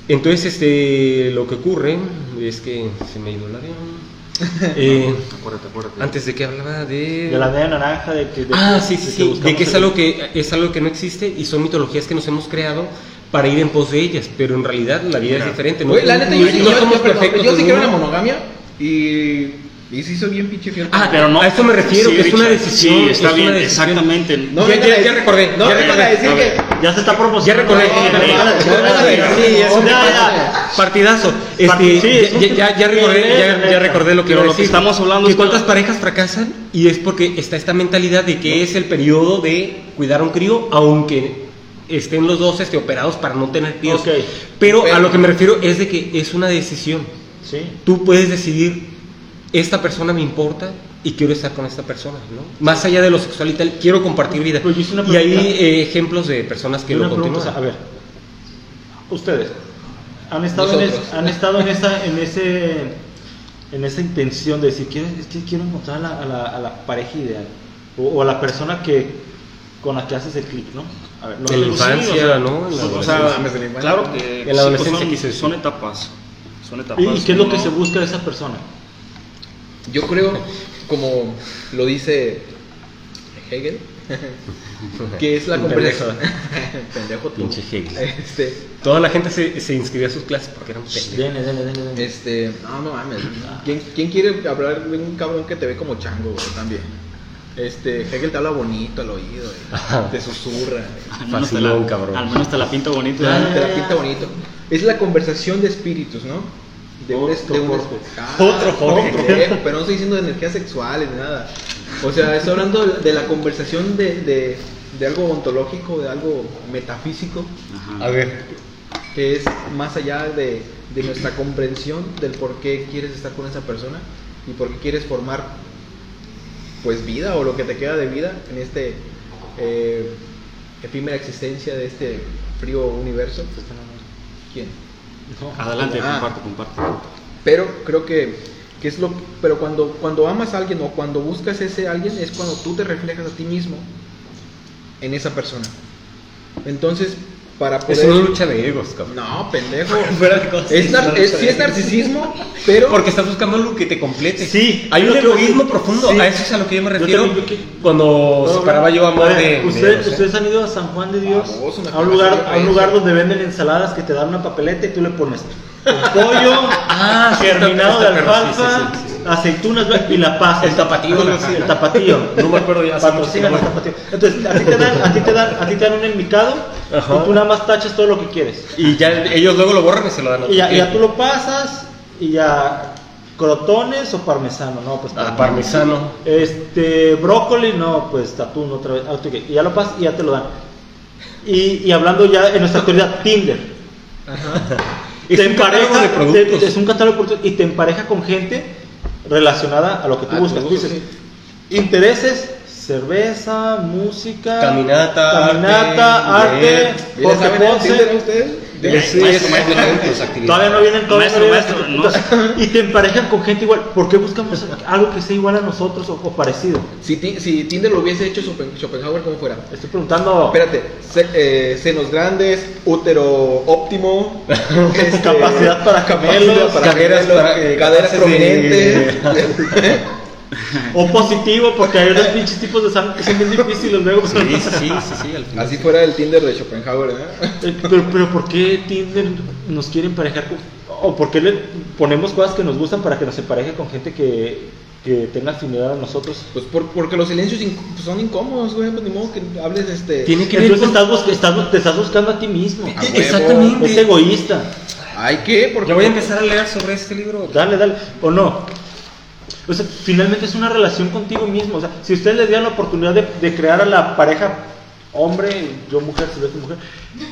Entonces, este, lo que ocurre es que se me ha ido el avión. Eh, Acuérdate, acuérdate. antes de que hablaba de... De la media naranja, de que... de Ah, que- sí, sí, de sí, de que es el- algo que, es algo que no existe y son mitologías que nos hemos creado para ir en pos de ellas, pero en realidad la vida es diferente. No, la neta, yo no- sí, no yo, somos yo, perfectos yo sí la uno. monogamia y, y sí soy bien pinche fiel. Ah, Pero no- a eso me refiero, Sí, que es una decisión. sí, está es bien, decisión. exactamente. no ya- ya- ya recordé, No ya vengan a recordé. decir que. Ya se está Ya promocionando. recordé. Sí, es un Ya, ya. Partidazo. Ya, ya- ya recordé, ya, ya recordé lo que lo que estamos hablando que cuántas parejas fracasan y es porque está esta mentalidad de que es el periodo de cuidar a un crío, aunque estén los dos este, operados para no tener críos. Pero, a lo que me refiero es de que es una decisión. Sí. Tú puedes decidir, esta persona me importa y quiero estar con esta persona, ¿no? Más allá de lo sexual y tal, quiero compartir vida. Pues yo hice una y hay eh, ejemplos de personas que lo continúan. a ver, ustedes han estado, en, es- han estado en esa, en ese, en esa intención de decir quiero, es que quiero encontrar a la, a la- a la pareja ideal o, o a la persona que con la que haces el clic, ¿no? A ver, no- En la infancia, Sí, o sea, ¿no? La o sea, claro que En la sí, adolescencia pues quise son, etapas. Son etapas. ¿Y qué es lo ¿no? que se busca de esa persona? Yo creo, como lo dice Hegel, que es la conversación. Pendejo tú. Pinche Hegel. Este, Toda la gente se, se inscribía a sus clases porque eran pendejos. Dele, dele, dele, dele. este, no, no mames. ¿Quién, quién quiere hablar de un cabrón que te ve como chango, güey, también? Este, Hegel te habla bonito al oído, güey, te susurra, Al menos te la- cabrón. Al menos te la pinta bonito. güey, ¿eh? te la pinta bonito. Es la conversación de espíritus, ¿no? De un, Otro de un-. Ah, Otro. Jorge, Pero no estoy diciendo de energías sexuales ni nada. O sea, estoy hablando de la conversación de, de, de algo ontológico, de algo metafísico, Ajá. A ver, que es más allá de, de nuestra comprensión del por qué quieres estar con esa persona y por qué quieres formar pues vida o lo que te queda de vida en este eh, efímera existencia de este frío universo. ¿Quién? Adelante, Ah. comparte, comparte. Pero creo que, que es lo pero cuando cuando amas a alguien o cuando buscas ese alguien es cuando tú te reflejas a ti mismo en esa persona. Entonces, para es una lucha de egos, cabrón. No, pendejo. Fuera de cosas, Es nar- no, es- no, sí no. es narcisismo, pero Porque estás buscando algo que te complete. Sí, hay un egoísmo profundo. Sí. A eso es a lo que yo me Yo refiero. también, yo que- Cuando separaba yo amor de. usted- de, no ustedes han ido a San Juan de Dios, me a un lugar, a un lugar donde venden ensaladas que te dan una papeleta y tú le pones pollo, Ah, sí, germinado de está- está perro, alfalfa, sí, sí, sí, aceitunas y la paz. El tapatío, el, algo así, ¿no? tapatío. No me acuerdo ya, Patrocinan el tapatío. Entonces, a ti te dan, a ti te dan, a ti te dan un enmicado Ajá. y tú nada más tachas todo lo que quieres. Y ya ellos luego lo borran y se lo dan a Y ya, otro y ya tú lo pasas y ya crotones o parmesano, no, pues Ah, parmesano. Este, brócoli, no, pues atún otra vez. Ah, ok, Y ya lo pasas y ya te lo dan. Y, y hablando ya en nuestra actualidad, Tinder. Es te catálogo empareja, te- es un catálogo de productos y te empareja con gente relacionada a lo que tú A buscas. Tú dices, intereses, cerveza, música, Caminata, caminata, arte, arte, leer. ¿Ya Jorge saben el Ponce. Tinder ustedes? De- sí, Maestro. Todavía no vienen todos. Maestro, no maestro, Y te emparejan con gente igual. ¿Por qué buscamos algo que sea igual a nosotros o, o parecido? Si, Ti- si Tinder lo hubiese hecho Schopen- Schopenhauer, ¿cómo fuera? Estoy preguntando. Espérate, se- eh, senos grandes, útero óptimo, este, Capacidad para capacidad gemelos, para caderas para- eh, prominentes. O positivo, porque hay unos pinches tipos de sangre que son bien difíciles luego. Sí, sí, sí, sí, al final. Así fuera el Tinder de Schopenhauer, ¿eh? Pero, pero ¿por qué Tinder nos quiere emparejar con.? ¿O por qué le ponemos cosas que nos gustan para que nos empareje con gente que, que tenga afinidad a nosotros? Pues por- porque los silencios inc- pues son incómodos, güey. Pues ni modo que hables este. Tiene que Entonces estás, bus- estás te estás buscando a ti mismo. A. Exactamente. Es egoísta. Ay, ¿qué? Porque Yo voy a empezar a leer sobre este libro. Dale, dale. ¿O no? O sea, finalmente es una relación contigo mismo. O sea, si ustedes le dieran la oportunidad de, de crear a la pareja hombre, yo mujer, si ves mujer,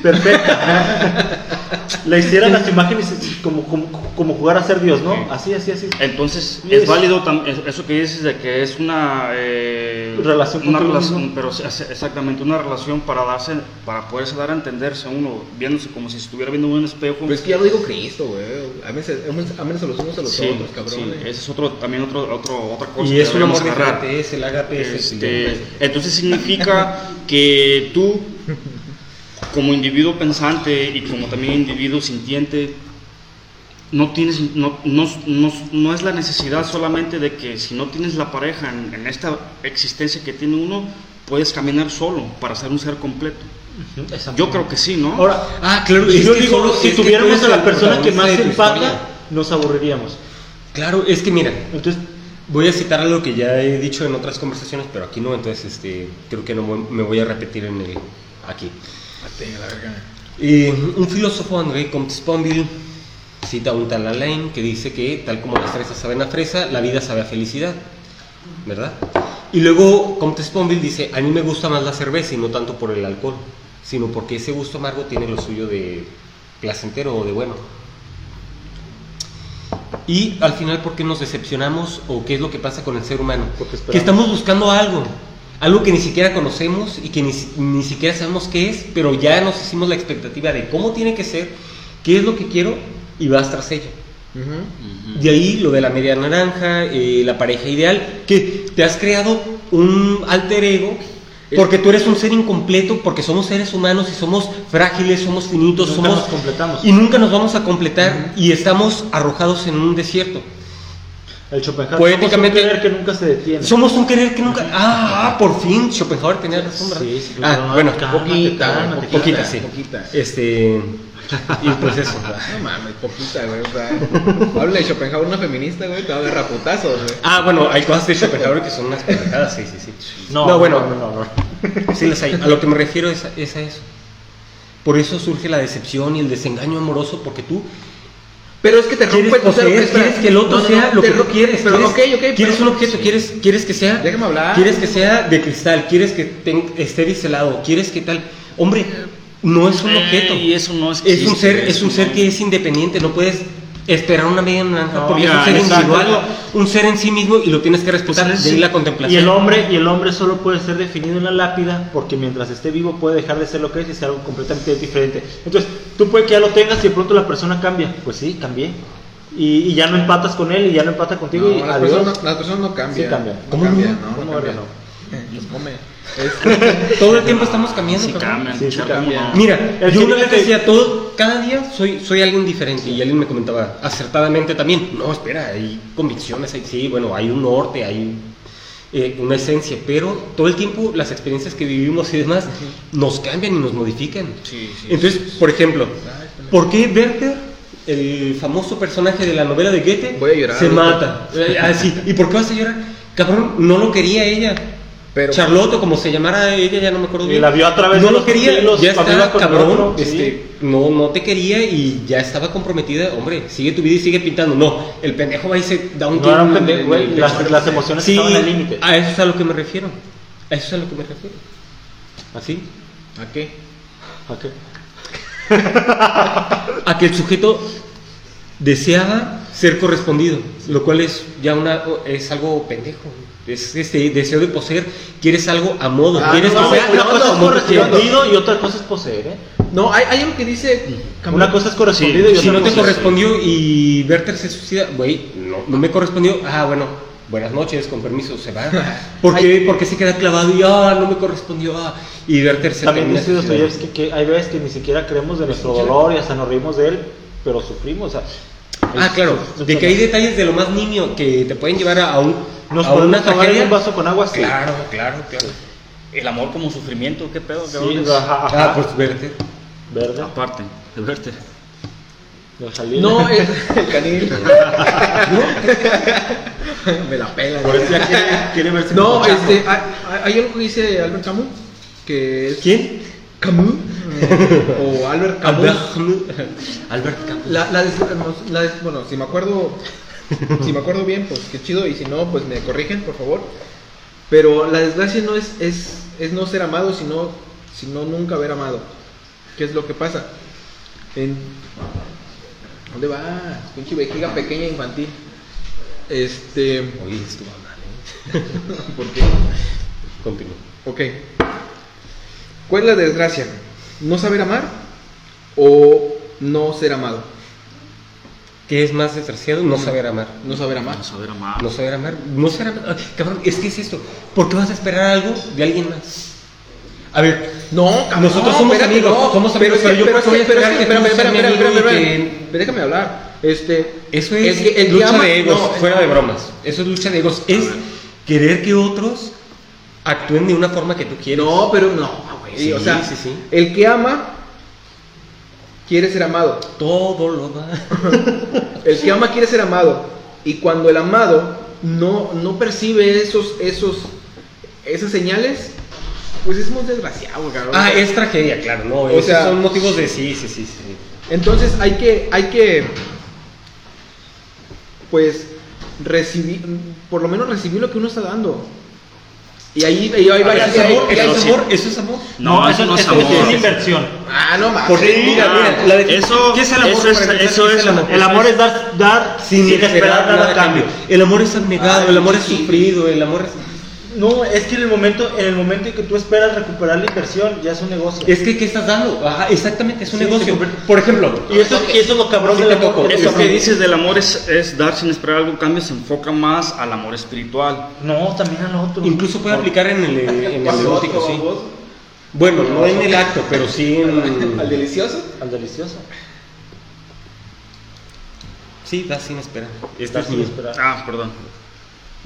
perfecta. le hicieran las imágenes como, como, como jugar a ser Dios, ¿no? Así, así, así. Entonces, es es- válido eso que dices de que es una eh, Relación una relación, pero exactamente una relación para darse, para poderse dar a entenderse a uno, viéndose como si estuviera viendo un espejo. Pero es que ya lo dijo Cristo, güey. Ámense, ámense los unos a los Sí, otros, cabrón. sí, ese es otro, también otro, otro, otra cosa. Y es un amor diferente, es el el Este, entonces significa que tú, como individuo pensante y como también individuo sintiente, no tienes, no, no, no, no es la necesidad solamente de que si no tienes la pareja en, en esta existencia que tiene uno, puedes caminar solo para ser un ser completo. Yo creo que sí, ¿no? Ahora, Ah, claro. si es yo digo, solo- si tuviéramos a la persona que más empata, nos aburriríamos. Claro, es que mira, Entonces, voy a citar algo que ya he dicho en otras conversaciones, pero aquí no, entonces este, creo que no me- voy a repetir en el aquí. Y un filósofo, André Comte-Sponville, cita a un tal Alain que dice que, tal como las fresas saben a fresa, la vida sabe a felicidad. ¿Verdad? Y luego Comte-Sponville dice, a mí me gusta más la cerveza y no tanto por el alcohol, sino porque ese gusto amargo tiene lo suyo de placentero o de bueno. Y al final, ¿por qué nos decepcionamos o qué es lo que pasa con el ser humano? Que estamos buscando algo, algo que ni siquiera conocemos y que ni, ni siquiera sabemos qué es, pero ya nos hicimos la expectativa de cómo tiene que ser, qué es lo que quiero y vas tras ello. De ahí lo de la media naranja, eh, la pareja ideal, que te has creado un alter ego porque tú eres un ser incompleto, porque somos seres humanos y somos frágiles, somos finitos, Nunca somos nos completamos. y nunca nos vamos a completar y estamos arrojados en un desierto. El Schopenhauer Poéticamente- somos un querer que nunca se detiene. Somos un querer que nunca. Ah, ah, por fin Schopenhauer tenía razón, ¿verdad? Sí, sí, ah, pero no, bueno, Poquita, poquita, sí. Poquita. Este y pues eso. No mames, poquita, güey. O sea, habla de Schopenhauer, una feminista, güey, te va a agarrar a putazos, güey. Ah, bueno, hay cosas de Schopenhauer que son unas pendejadas, sí, sí, sí. No, bueno, no, no, no. Sí las hay. A lo que me refiero es a, es a eso. Por eso surge la decepción y el desengaño amoroso, porque tú Pero es que te quieres rompe sea, poseer, espera. quieres que el otro No, no, sea no, lo que tú quieres. Pero, quieres, ok, ok. Quieres pero- un objeto, quieres, quieres que sea. Déjame hablar. Quieres que sea de cristal, quieres que ten- esté biselado, quieres que tal. Hombre, no es un objeto. y eso no Es un existe, ser, es un ser que es independiente, no puedes esperar una media naranja No, porque es un ser exacto. individual, un ser en sí mismo y lo tienes que respetar. Pues, de ahí sí. la Y contemplación. el hombre y el hombre solo puede ser definido en la lápida porque mientras esté vivo puede dejar de ser lo que es y ser algo completamente diferente. Entonces, tú puede que ya lo tengas y de pronto la persona cambia. Pues sí, cambié. Y, y ya no empatas con él y ya no empata contigo y No, las, adiós. personas, las personas no cambian. Sí cambian. No ¿Cómo cambian, no? no, no, ¿Cómo cambian. no? Los come. Es- Todo el tiempo estamos cambiando. Sí cambian, Sí, sí ¿cómo cambian. no? Mira, El yo una vez decía todo, cada día soy, soy alguien diferente y alguien me comentaba acertadamente también, no, espera, hay convicciones, hay, sí, bueno, hay un norte, hay eh, una esencia, pero todo el tiempo las experiencias que vivimos y demás nos cambian y nos modifican. Sí, sí, Entonces, por ejemplo, ¿por qué Werther, el famoso personaje de la novela de Goethe, Voy a llorar, se mata? Eh, ah, sí. ¿Y por qué vas a llorar? Cabrón, no lo quería ella. Pero- Charlotte, o como se llamara ella, ya no me acuerdo Y bien. la vio a través no de lo los quería, pupilos, ya con cabrón, otro, sí. este, no, no te quería y ya estaba comprometida. Hombre, sigue tu vida y sigue pintando. No, el pendejo va y se da un No tiro en pendejo, en las, emociones Sí, estaban al límite. a eso es a lo que me refiero. A eso es a lo que me refiero. ¿Así? ¿A qué? Ok. a que el sujeto deseaba ser correspondido, lo cual es ya una es algo pendejo. Es este deseo de poseer, quieres algo a modo, Ah, quieres no, no, una no, cosa. Correspondido y otra cosa es poseer, ¿eh? No, hay, hay algo que dice. Una cosa es correspondido y otra Si no te correspondió y Werther se suicida, güey, no, me correspondió. Ah, bueno, buenas noches, con permiso, se va. ¿Por qué? Porque se queda clavado y ah, no me correspondió. Ah, y Werther se También dice. Dostoyevsky que hay veces que ni siquiera creemos de nuestro dolor y hasta nos reímos de él, pero sufrimos. o sea, Ah, claro, de que hay detalles de lo más nimio que te pueden llevar a, a un Nos a podemos una tomar tragedia. un vaso con agua, sí. Claro, claro, claro. El amor como sufrimiento, ¿qué pedo? Sí, ajá, ajá. Ah, pues Werther. Verde, Aparte de verte. No, es el canil. Me la pela. Por eso ya quiere, quiere verse No, este, hay, hay algo que dice Albert Camus, que es ¿Quién? Camus o Albert Camus. Albert Camus. Albert Camus. La, la, des- la des- bueno, si me acuerdo, si me acuerdo bien, pues qué chido y si no, pues me corrigen, por favor. Pero la desgracia no es, es, es no ser amado, sino, sino nunca haber amado. ¿Qué es lo que pasa? En, ¿Dónde vas? Pinche vejiga pequeña infantil. Este, Oye, estuvo mal, ¿eh? ¿por qué? Continúa. Ok. ¿Cuál es la desgracia? ¿No saber amar o no ser amado? ¿Qué es más desgraciado? No saber amar. No saber amar. Vamos a ver amar. No saber amar. No saber amar. Ay, cabrón, es que es esto. ¿Por qué vas a esperar algo de alguien más? A ver, No, cabrón, Nosotros somos espérate, amigos, somos amigos, pero, pero yo pero, voy a pero, esperar que espérame, espérame, espérame, déjame hablar. Este, Eso es el que- el lucha ama- de egos, no, fuera de bromas. Eso es lucha de egos. Es querer que otros actúen de una forma que tú quieres. No, pero no, güey. Sí, o sea, sí, sí. el que ama quiere ser amado. Todo lo da. El que ama quiere ser amado. Y cuando el amado no, no percibe esos, esos, esas señales, pues es muy desgraciado, cabrón. Ah, es tragedia, claro, no. O sea- son motivos de sí, sí, sí, sí. Entonces hay que, hay que, pues, recibir, por lo menos recibir lo que uno está dando. Y ahí, ahí, ahí A va- ver, ahí- ¿Eso es amor? ahí- ¿Eso es amor? ¿Eso es amor? No, eso no es amor. es inversión. Ah, no mames. Porque, Sí, mira, mira, la de- Eso, ¿qué es el amor? eso es, eso ¿qué es, el amor? El amor es dar, dar sin, esperar nada a cambio. El amor es abnegado, Ay, el amor es sí. sufrido, el amor es... No, es que en el momento, en el momento en que tú esperas recuperar la inversión, ya es un negocio. Es que, ¿qué estás dando? Ajá, exactamente, es un Sí, negocio. Por ejemplo, y eso, y eso es lo cabrón Sí del te amor. tocó. Eso que dices del amor es, es dar sin esperar algún cambio, se enfoca más al amor espiritual. No, también al otro. incluso puede aplicar en el, en erótico, otro, sí. vos, Bueno, no en el acto, pero sí en... Al delicioso. Al delicioso. Sí, da sin esperar. Este Dar es sin esperar. Ah, perdón.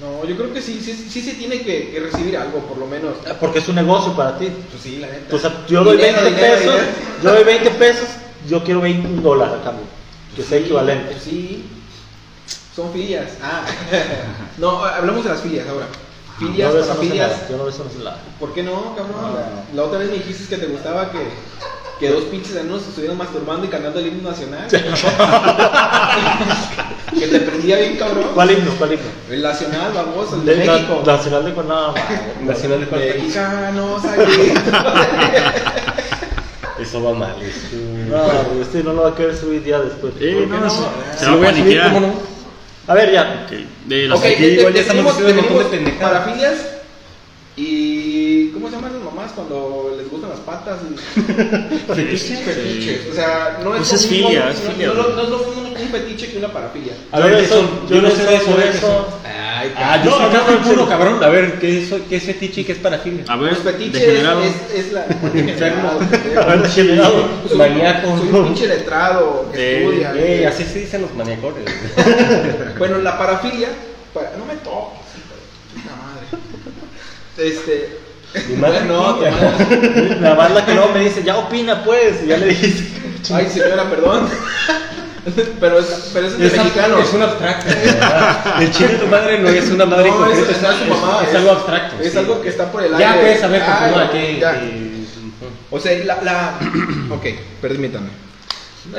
No, yo creo que sí, sí, sí se tiene que, que recibir algo, por lo menos. Porque es un negocio para ti. Pues sí, la neta. Pues yo doy Dinero, 20 dinero, pesos, dinero. yo doy 20 pesos, yo quiero 20 un dólar a cambio. Que sea Sí, equivalente. Sí. Son filias. Ah. no, hablamos de las filias ahora. Filias, no sé parafilias. nada, Yo no de eso no sé nada. ¿Por qué no, cabrón? La, otra vez me dijiste que te gustaba que, que dos pinches años estuvieran masturbando y cantando el himno nacional. que te prendía bien, cabrón. ¿Cuál himno? ¿Cuál himno? El nacional, vamos, el de, De- na- México. Nacional de Cuernavaca. Nacional de país? Mexicanos aquí. Eso va mal. eso- No, este no lo va a querer subir ya después. Eh, ¿Por qué no, no? se- Ah, va lo a voy a subir, paniquear. ¿cómo no? A ver, ya. Ok, de las Ok, Aquí te- te- igual ya estamos haciendo un montón de pendejadas. Parafilias y. ¿Cómo se llaman las mamás cuando les gustan las patas? ¿Fetiche? Fetiches. O sea, no es Pues es mismo- filia, es filia. No, no, no es lo mismo un fetiche que una parafilia. A ver, eso- Yo no sé de eso, eso. Ay, Ah, yo No, soy no, no, puro, cabrón. A ver, ¿qué es, qué es fetiche y qué es parafilia? A ver, fetiches degenerado. es, es la. Enfermo. A ver, degenerado. Soy- Maníaco. Soy un pinche letrado que Eh, estudia. Eh, así se dicen los maniacores. Bueno, la parafilia. para- No me toques, puta madre. Este. Mi madre no, tu no. madre. La banda que luego me dice, ya opina pues. Y ya le dijiste. Ay, señora, perdón. Pero es, pero es de Es, mexicano. es un abstracto. ¿verdad? El chile de tu madre no es una madre No, concreta, es, es, es, su mamá, es algo abstracto. Es sí. algo que está por el Ya aire. puedes saber, Ay, continúa. que- ya. que- O sea, la. la... ok, permítame.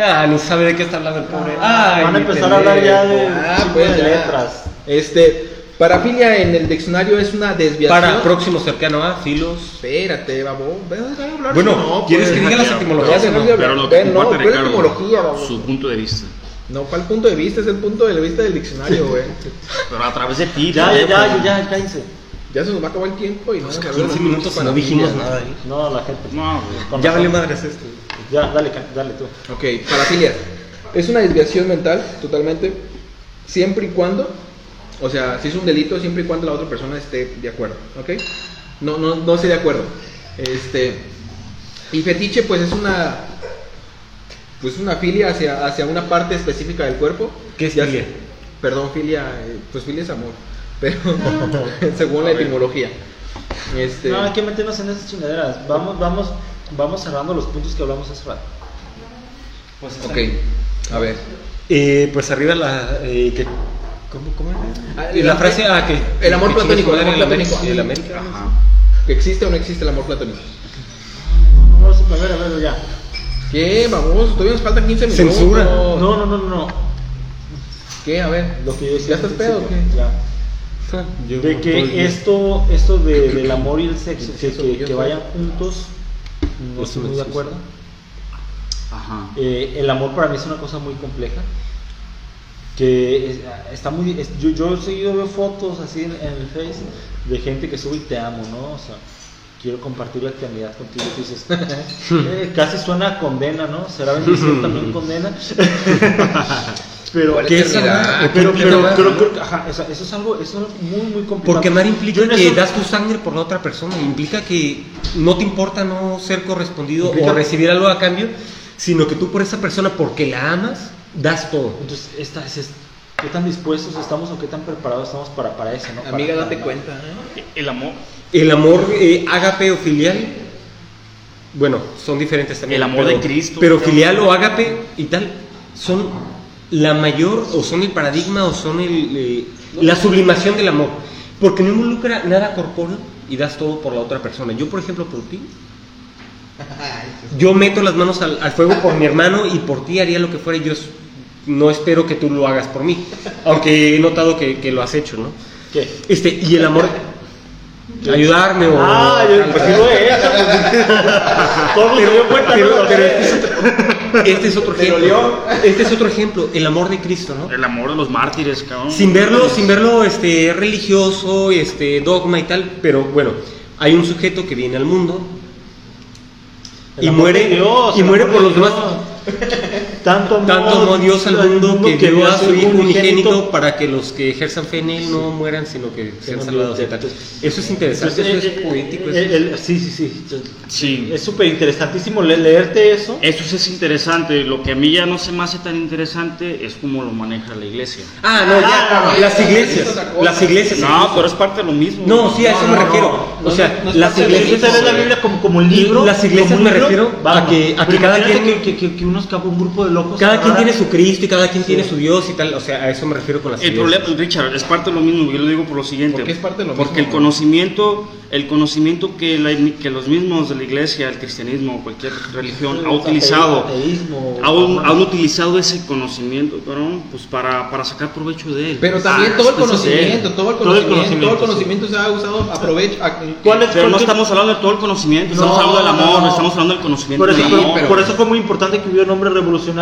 Ah, ni sabe de qué está hablando el pobre. Ay, Van a empezar a hablar ya de, Ah, pues de ya. letras. Este. Parafilia en el diccionario es una desviación. Para próximo cercano a filos. Espérate, babo. Hablar. Bueno, no, ¿quieres pues. que diga las etimologías o no? Pero lo que no, comparte Ricardo, su punto de vista. No, ¿cuál punto de vista? Es el punto de vista del diccionario, güey. Pero a través de ti. Ya, ya, ya, ya, cállense. ya se nos va a acabar el tiempo y no vamos a hablar 15 de minutos no dijimos nada ahí. No, la gente. No, güey. Ya valió madres esto. Ya, dale, dale tú. Ok, parafilia. Es una desviación mental, totalmente, siempre y cuando, o sea, si es un delito, siempre y cuando la otra persona esté de acuerdo, ¿ok? No, no, no esté de acuerdo. Este, y fetiche, pues es una, pues una filia hacia, hacia una parte específica del cuerpo. ¿Qué es Ya filia? sé- Perdón, filia, eh, pues filia es amor, pero según la etimología. Este, No, hay que meternos en esas chingaderas. Vamos, vamos, vamos cerrando los puntos que hablamos hace rato. Pues ok, a ver. Eh, pues arriba la. Eh, que, ¿Cómo, cómo era? Ah, Y la frase, ah, que. el amor que platónico, el amor en América- platónico. en América. Ajá. ¿Que existe o no existe el amor platónico? No, no, no, a ver, a ver, ya. ¿Qué? Vamos, todavía nos faltan 15 minutos. Censura. No, no, no, no, no. ¿Qué? A ver. Lo que yo decía ¿Ya estás pedo o qué? Ya. Yo- De el que esto, esto de, del amor y el sexo, que, que, vayan juntos, no estoy muy de acuerdo. Ajá. Eh, el amor para mí es una cosa muy compleja. Que es- está muy. es- yo, yo seguido veo fotos así en, en el Face de gente que sube y te amo, ¿no? O sea, quiero compartir la eternidad contigo. Y dices, eh, casi suena a condena, ¿no? ¿Será bendición también condena? pero, ¿Cuál ¿Qué es que, ajá, eso, eso es algo, eso es muy, muy complicado. Porque amar implica que eso- das tu sangre por la otra persona, implica que no te importa no ser correspondido Implica- o recibir algo a cambio, sino que tú por esa persona, porque la amas, das todo. Entonces, esta, es, es- ¿qué tan dispuestos estamos o qué tan preparados estamos para, para eso, ¿no? Para- Amiga, date para- cuenta. ¿eh? El amor. El amor eh, ágape o filial, bueno, son diferentes también. El amor pero- de Cristo. Pero filial o ágape y tal, son la mayor, o son el paradigma, o son el, eh, la sublimación del amor. Porque no involucra nada corpóreo, y das todo por la otra persona. Yo, por ejemplo, por ti, yo meto las manos al, al fuego por mi hermano y por ti haría lo que fuera. y Yo no espero que tú lo hagas por mí, aunque he notado que, que lo has hecho, ¿no? ¿Qué? Este, y el amor, ayudarme o... Ah, yo pues sí lo he hecho. pues. Dio cuenta, pero- no lo pero sé. este es otro, este es otro ejemplo. Este es otro ejemplo, el amor de Cristo, ¿no? El amor de los mártires, cabrón. Sin verlo, sin verlo este, religioso, este, dogma y tal, pero bueno, hay un sujeto que viene al mundo El y muere, Dios, y muere por los demás. Tanto amó, Tanto amó Dios al mundo que dio dio a su Hijo unigénito para que los que ejerzan fe en Él no mueran, sino que sean salvados. Eso es interesante, Entonces, eso es eh, poético. eh, el- sí, sí, sí. Sí. Es súper interesantísimo le- leerte eso. Eso es interesante. Lo que a mí ya no se me hace tan interesante es cómo lo maneja la iglesia. Ah, no, ya, Ah, las iglesias, las iglesias. No, pero es parte de lo mismo. No, sí, a eso No, me no, refiero. no, o sea, las iglesias. La Biblia como, como un libro. Las iglesias me refiero a que- a que cada quien- que, que, que unos un grupo de locos. Cada quien tiene su Cristo y cada quien tiene su Dios y tal. O sea, a eso me refiero con las El iglesias. problema, Richard, es parte de lo mismo. Yo lo digo por lo siguiente. ¿Por qué es parte de lo Porque mismo? el conocimiento, el conocimiento que, la- que los mismos de la iglesia, el cristianismo, cualquier religión ha El utilizado, ateísmo, ajá. han utilizado ese conocimiento, cabrón, pues para, para sacar provecho de él. Pero también Ah, todo el de él. conocimiento, todo el Todo el conocimiento, todo el conocimiento, se ha usado a provecho. a- ¿Cuál es- Pero no estamos hablando de todo el conocimiento, estamos No, hablando del amor, no. estamos hablando del conocimiento Por eso, del Sí, amor. pero- por eso fue muy importante que hubiera hombres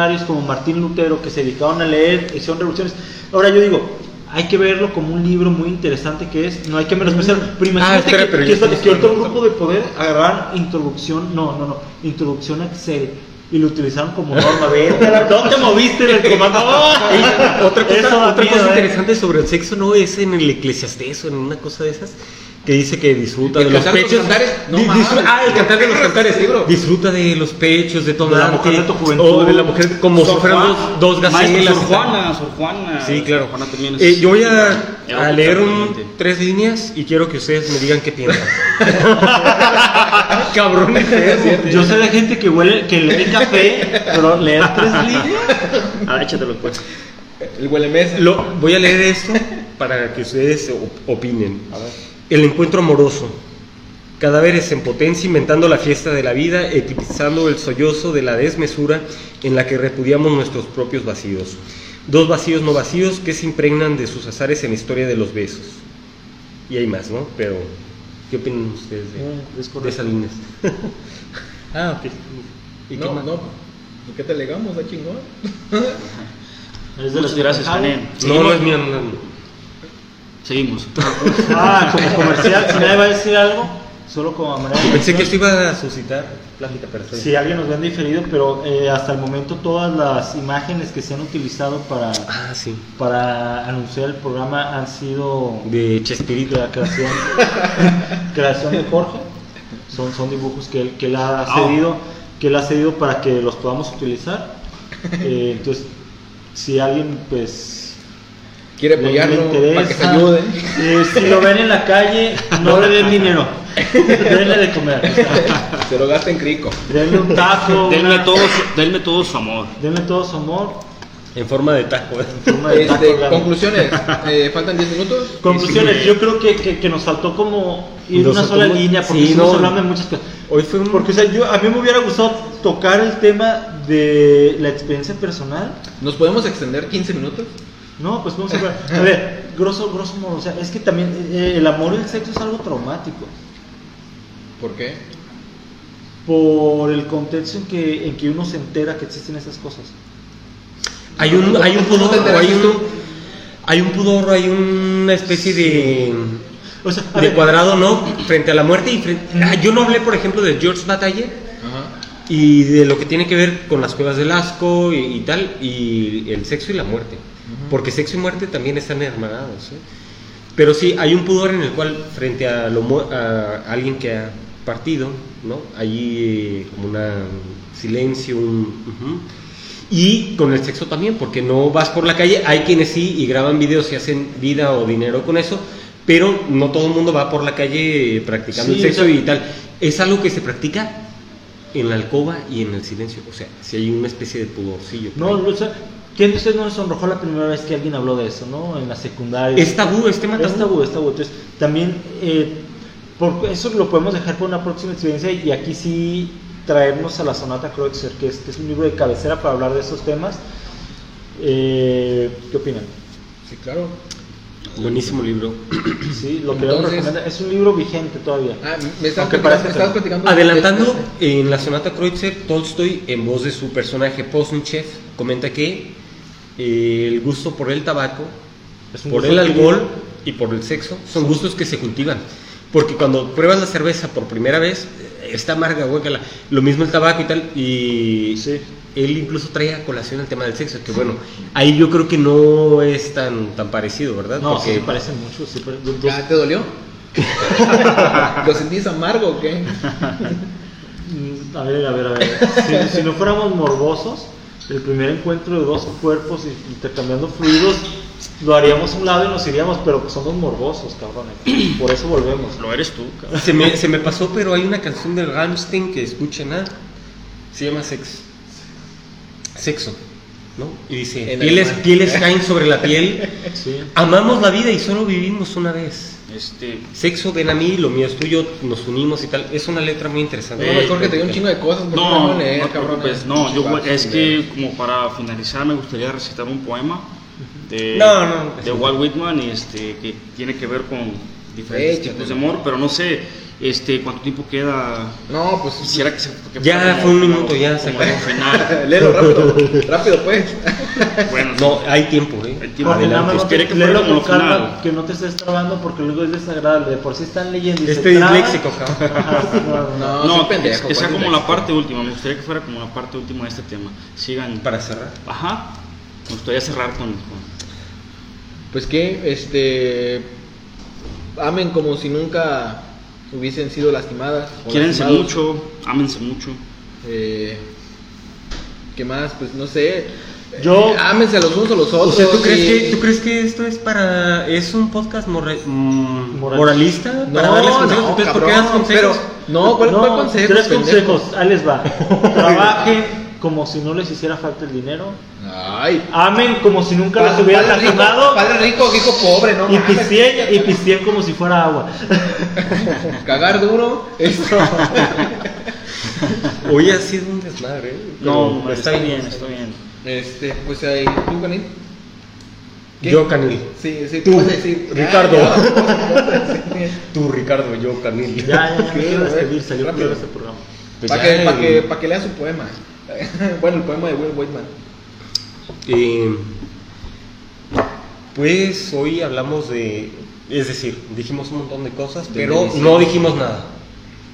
revolucionarios como Martín Lutero que se dedicaron a leer, hicieron revoluciones. Ahora yo digo, hay que verlo como un libro muy interesante que es, no hay que menospreciarlo. Pero imagínate Ah, espera, que, pero que, que un hablando. grupo de poder agarrar introducción, no, no, no, introducción a Excel y lo utilizaron como norma. La- no te moviste en el comando. Otra cosa, otra cosa ¿eh? interesante sobre el sexo no es en el eclesiastés o en una cosa de esas que dice que disfruta El de los cantar los pechos. cantares, no Di- ah, el cantar de los cantares. Sí, bro. Disfruta de los pechos de toda la mujer de tu juventud. O de la mujer como Sor si fueran Juan- dos, dos gacelas. Sor. Juana, Sor Juana. Sí, claro. Juana también es- Eh, yo voy a, a leer un, tres líneas y quiero que ustedes me digan qué piensan. Cabrón. Yo sé de gente que huele, que lee café, pero leer tres líneas. Ah, échatelo pues. El huele mes. Lo, voy a leer esto para que ustedes op- opinen. El encuentro amoroso. Cadáveres en potencia inventando la fiesta de la vida, etiquetando el sollozo de la desmesura en la que repudiamos nuestros propios vacíos. Dos vacíos no vacíos que se impregnan de sus azares en la historia de los besos. Y hay más, ¿no? Pero, ¿qué opinan ustedes de, es de correcto. esas líneas? ah, ok. ¿Y qué más? no. ¿Por qué te legamos a chingón? Es de los gracias. No, no es mía, no, no. Seguimos. Ah, como comercial, si nadie va a decir algo, solo como manera de Pensé que esto iba a suscitar plática, bien. Si alguien nos ve en diferido, pero eh, hasta el momento todas las imágenes que se han utilizado para, Ah, sí. para anunciar el programa han sido De Chespirito. de la creación, creación de Jorge. Son, son dibujos que él, que él ha Ah. cedido, que él ha cedido para que los podamos utilizar. Eh, entonces, si alguien pues Quiere apoyarlo para que se ayude. eh, si lo ven en la calle, no le den dinero, denle de comer, Se lo gasta en crico. denle un taco, denme, una- todo su, denme todo su amor. denle todo su amor. En forma de taco. ¿eh? en forma de taco, Este, conclusiones. Eh, faltan 10 minutos. Conclusiones, Sí. yo creo que, que, que nos faltó como ir Nos una sola muy- línea, porque sí, estamos no. hablando de muchas cosas. Hoy fue un... Porque o sea, yo, a mí me hubiera gustado tocar el tema de la experiencia personal. ¿Nos podemos extender 15 minutos? No, pues vamos a ver. A ver, grosso, grosso modo, o sea, es que también eh, el amor y el sexo es algo traumático. ¿Por qué? Por el contexto en que, en que uno se entera que existen esas cosas. Hay un, hay un ¿Cómo te pudor, o hay un... Hay un pudor, hay una especie de... O sea, a De ver, cuadrado, ¿no? Frente a la muerte y frente... Ah, Yo no hablé, por ejemplo, de George Bataille Ajá. y de lo que tiene que ver con las cuevas del asco y, y tal, y el sexo y la muerte. Porque sexo y muerte también están hermanados. ¿eh? Pero sí, hay un pudor en el cual, frente a, lo a alguien que ha partido, ¿no? Hay eh, como un silencio, un. ujú. Y con el sexo también, porque no vas por la calle, hay quienes sí y graban videos y hacen vida o dinero con eso, pero no todo el mundo va por la calle eh, practicando Sí, el sexo o sea- y tal. Es algo que se practica en la alcoba y en el silencio. O sea, si hay una especie de pudorcillo. no, o sea, ¿quién de ustedes no les sonrojó la primera vez que alguien habló de eso, no? En la secundaria. Es tabú, es tema Es tabú. tabú, es tabú. Entonces, también, eh, Por eso lo podemos dejar para una próxima experiencia y aquí sí traernos a la Sonata Kreutzer, que es, que es un libro de cabecera para hablar de esos temas. Eh, ¿Qué opinan? Sí, claro. Buenísimo libro. Sí, lo queremos Entonces-. Es un libro vigente todavía. Ah, me estás platicando, me que no. platicando. Adelantando, en la sonata Kreutzer, Tolstoy, en voz de su personaje Posnichev, comenta que eh, el gusto por el tabaco, por el alcohol y por el sexo son gustos que se cultivan. Porque cuando pruebas la cerveza por primera vez, está amarga, guácala. Lo mismo el tabaco y tal. Y Sí. él incluso trae a colación el tema del sexo, que bueno, ahí yo creo que no es tan, tan parecido, ¿verdad? No, Porque sí, se parecen mucho. sí, pare- dos- ¿Ya te dolió? ¿Lo sentís amargo o qué? Mm, A ver, a ver, a ver. Si, si no fuéramos morbosos, el primer encuentro de dos cuerpos y- intercambiando fluidos, lo haríamos a un lado y nos iríamos, pero somos morbosos, cabrones. Por eso volvemos. Lo eres tú, cabrón. Se me, se me pasó, pero hay una canción de Rammstein que escuchen, ¿ah? Se llama Sex. Sexo, ¿no? Y dice, En pieles, pieles caen sobre la piel, Sí. amamos la vida y solo vivimos una vez. Este, Sexo, ven a mí, lo mío es tuyo, nos unimos y tal. Es una letra muy interesante. No, mejor que te dio un chingo de cosas. porque no, no leer, no cabrón, eh. No, yo, es que como para finalizar me gustaría recitar un poema de, No, no, de Walt Whitman y este, que tiene que ver con diferentes Échatelo. tipos de amor, pero no sé este, cuánto tiempo queda. No, pues. Quisiera que se. que Ya, fue un minuto, ya, se acabó. el final. Léelo rápido. rápido, pues. Bueno, No, hay tiempo, ¿eh? El tiempo. Jorge, nada más Pues no te, que léelo con calma, que no te estés trabando porque luego es desagradable. De por sí están leyendo Este disléxico, cabrón. No, no. No, pendejo. que sea ¿cuál como la parte última. Me gustaría que fuera como la parte última de este tema. Sigan. Para cerrar. Ajá. Me gustaría cerrar con. con- Pues que, este. Amen como si nunca hubiesen sido lastimadas. o lastimados. mucho, ámense mucho. Eh, ¿Qué más? Pues no sé. Yo- Eh, ámense a los unos a los O otros. sea, ¿tú crees, y- que, ¿tú crees que esto es para... es un podcast morre- mm, Moral- moralista? No, para darles consejos? no, Entonces, ¿por qué das consejos? Pero, no, ¿cuál, cuál consejo? Tres consejos, ahí les va. Trabajen como si no les hiciera falta el dinero. Ay. Amen como si nunca les hubiera Padre rico, lastimado. Padre rico, hijo pobre, ¿no? Y pisteen, y pisteen como si fuera agua. Cagar duro. Eso. Hoy ha sido un desmadre. ¿eh? No, Pero está, bien, está bien. Este, pues ahí, ¿tú, Canil? ¿Qué? Yo, Canil. Sí, sí, Tú, vas a decir. Ricardo. Ah, ya, Tú, Ricardo, yo, Canil. Ya, ya, ya, quiero A ver, despedir, salió rápido. culero este programa. Pues para ya, que, pa' eh, que, pa' que lea su poema. bueno, el poema de Will Whitman. eh, pues hoy hablamos de... Es decir, dijimos un montón de cosas, pero no dijimos nada.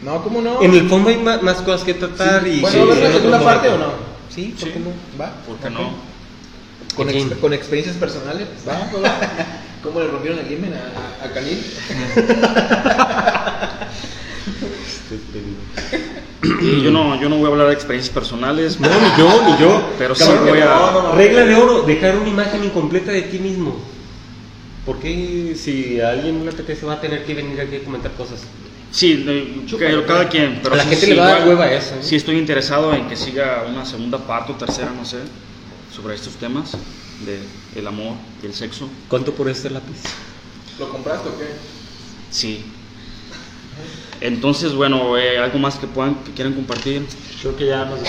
No, ¿cómo no? En el fondo hay más cosas que tratar Sí. y... Bueno, sí, ¿va a haber en una otro segunda parte o no? Sí, ¿por Sí. qué no? ¿Va? ¿Por qué no? Con, experiencias personales. ¿Va? ¿Cómo le rompieron el himen a, a, a Canil? Y yo no, yo no voy a hablar de experiencias personales. No, ni yo, ni yo. Pero sí voy a- no, no, no. Regla de oro, dejar una imagen incompleta de ti mismo. Porque si a alguien no le apetece va a tener que venir aquí a comentar cosas. Sí, Chúpalo, que- cada quien. Pero A la sí, gente sí, le va a dar hueva eso, ¿eh? Sí, estoy interesado en que siga una segunda parte o tercera, no sé, sobre estos temas de el amor y el sexo. ¿Cuánto por este lápiz? ¿Lo compraste o qué? Sí. Entonces, bueno, eh, algo más que puedan, que quieran compartir. Creo que ya nos.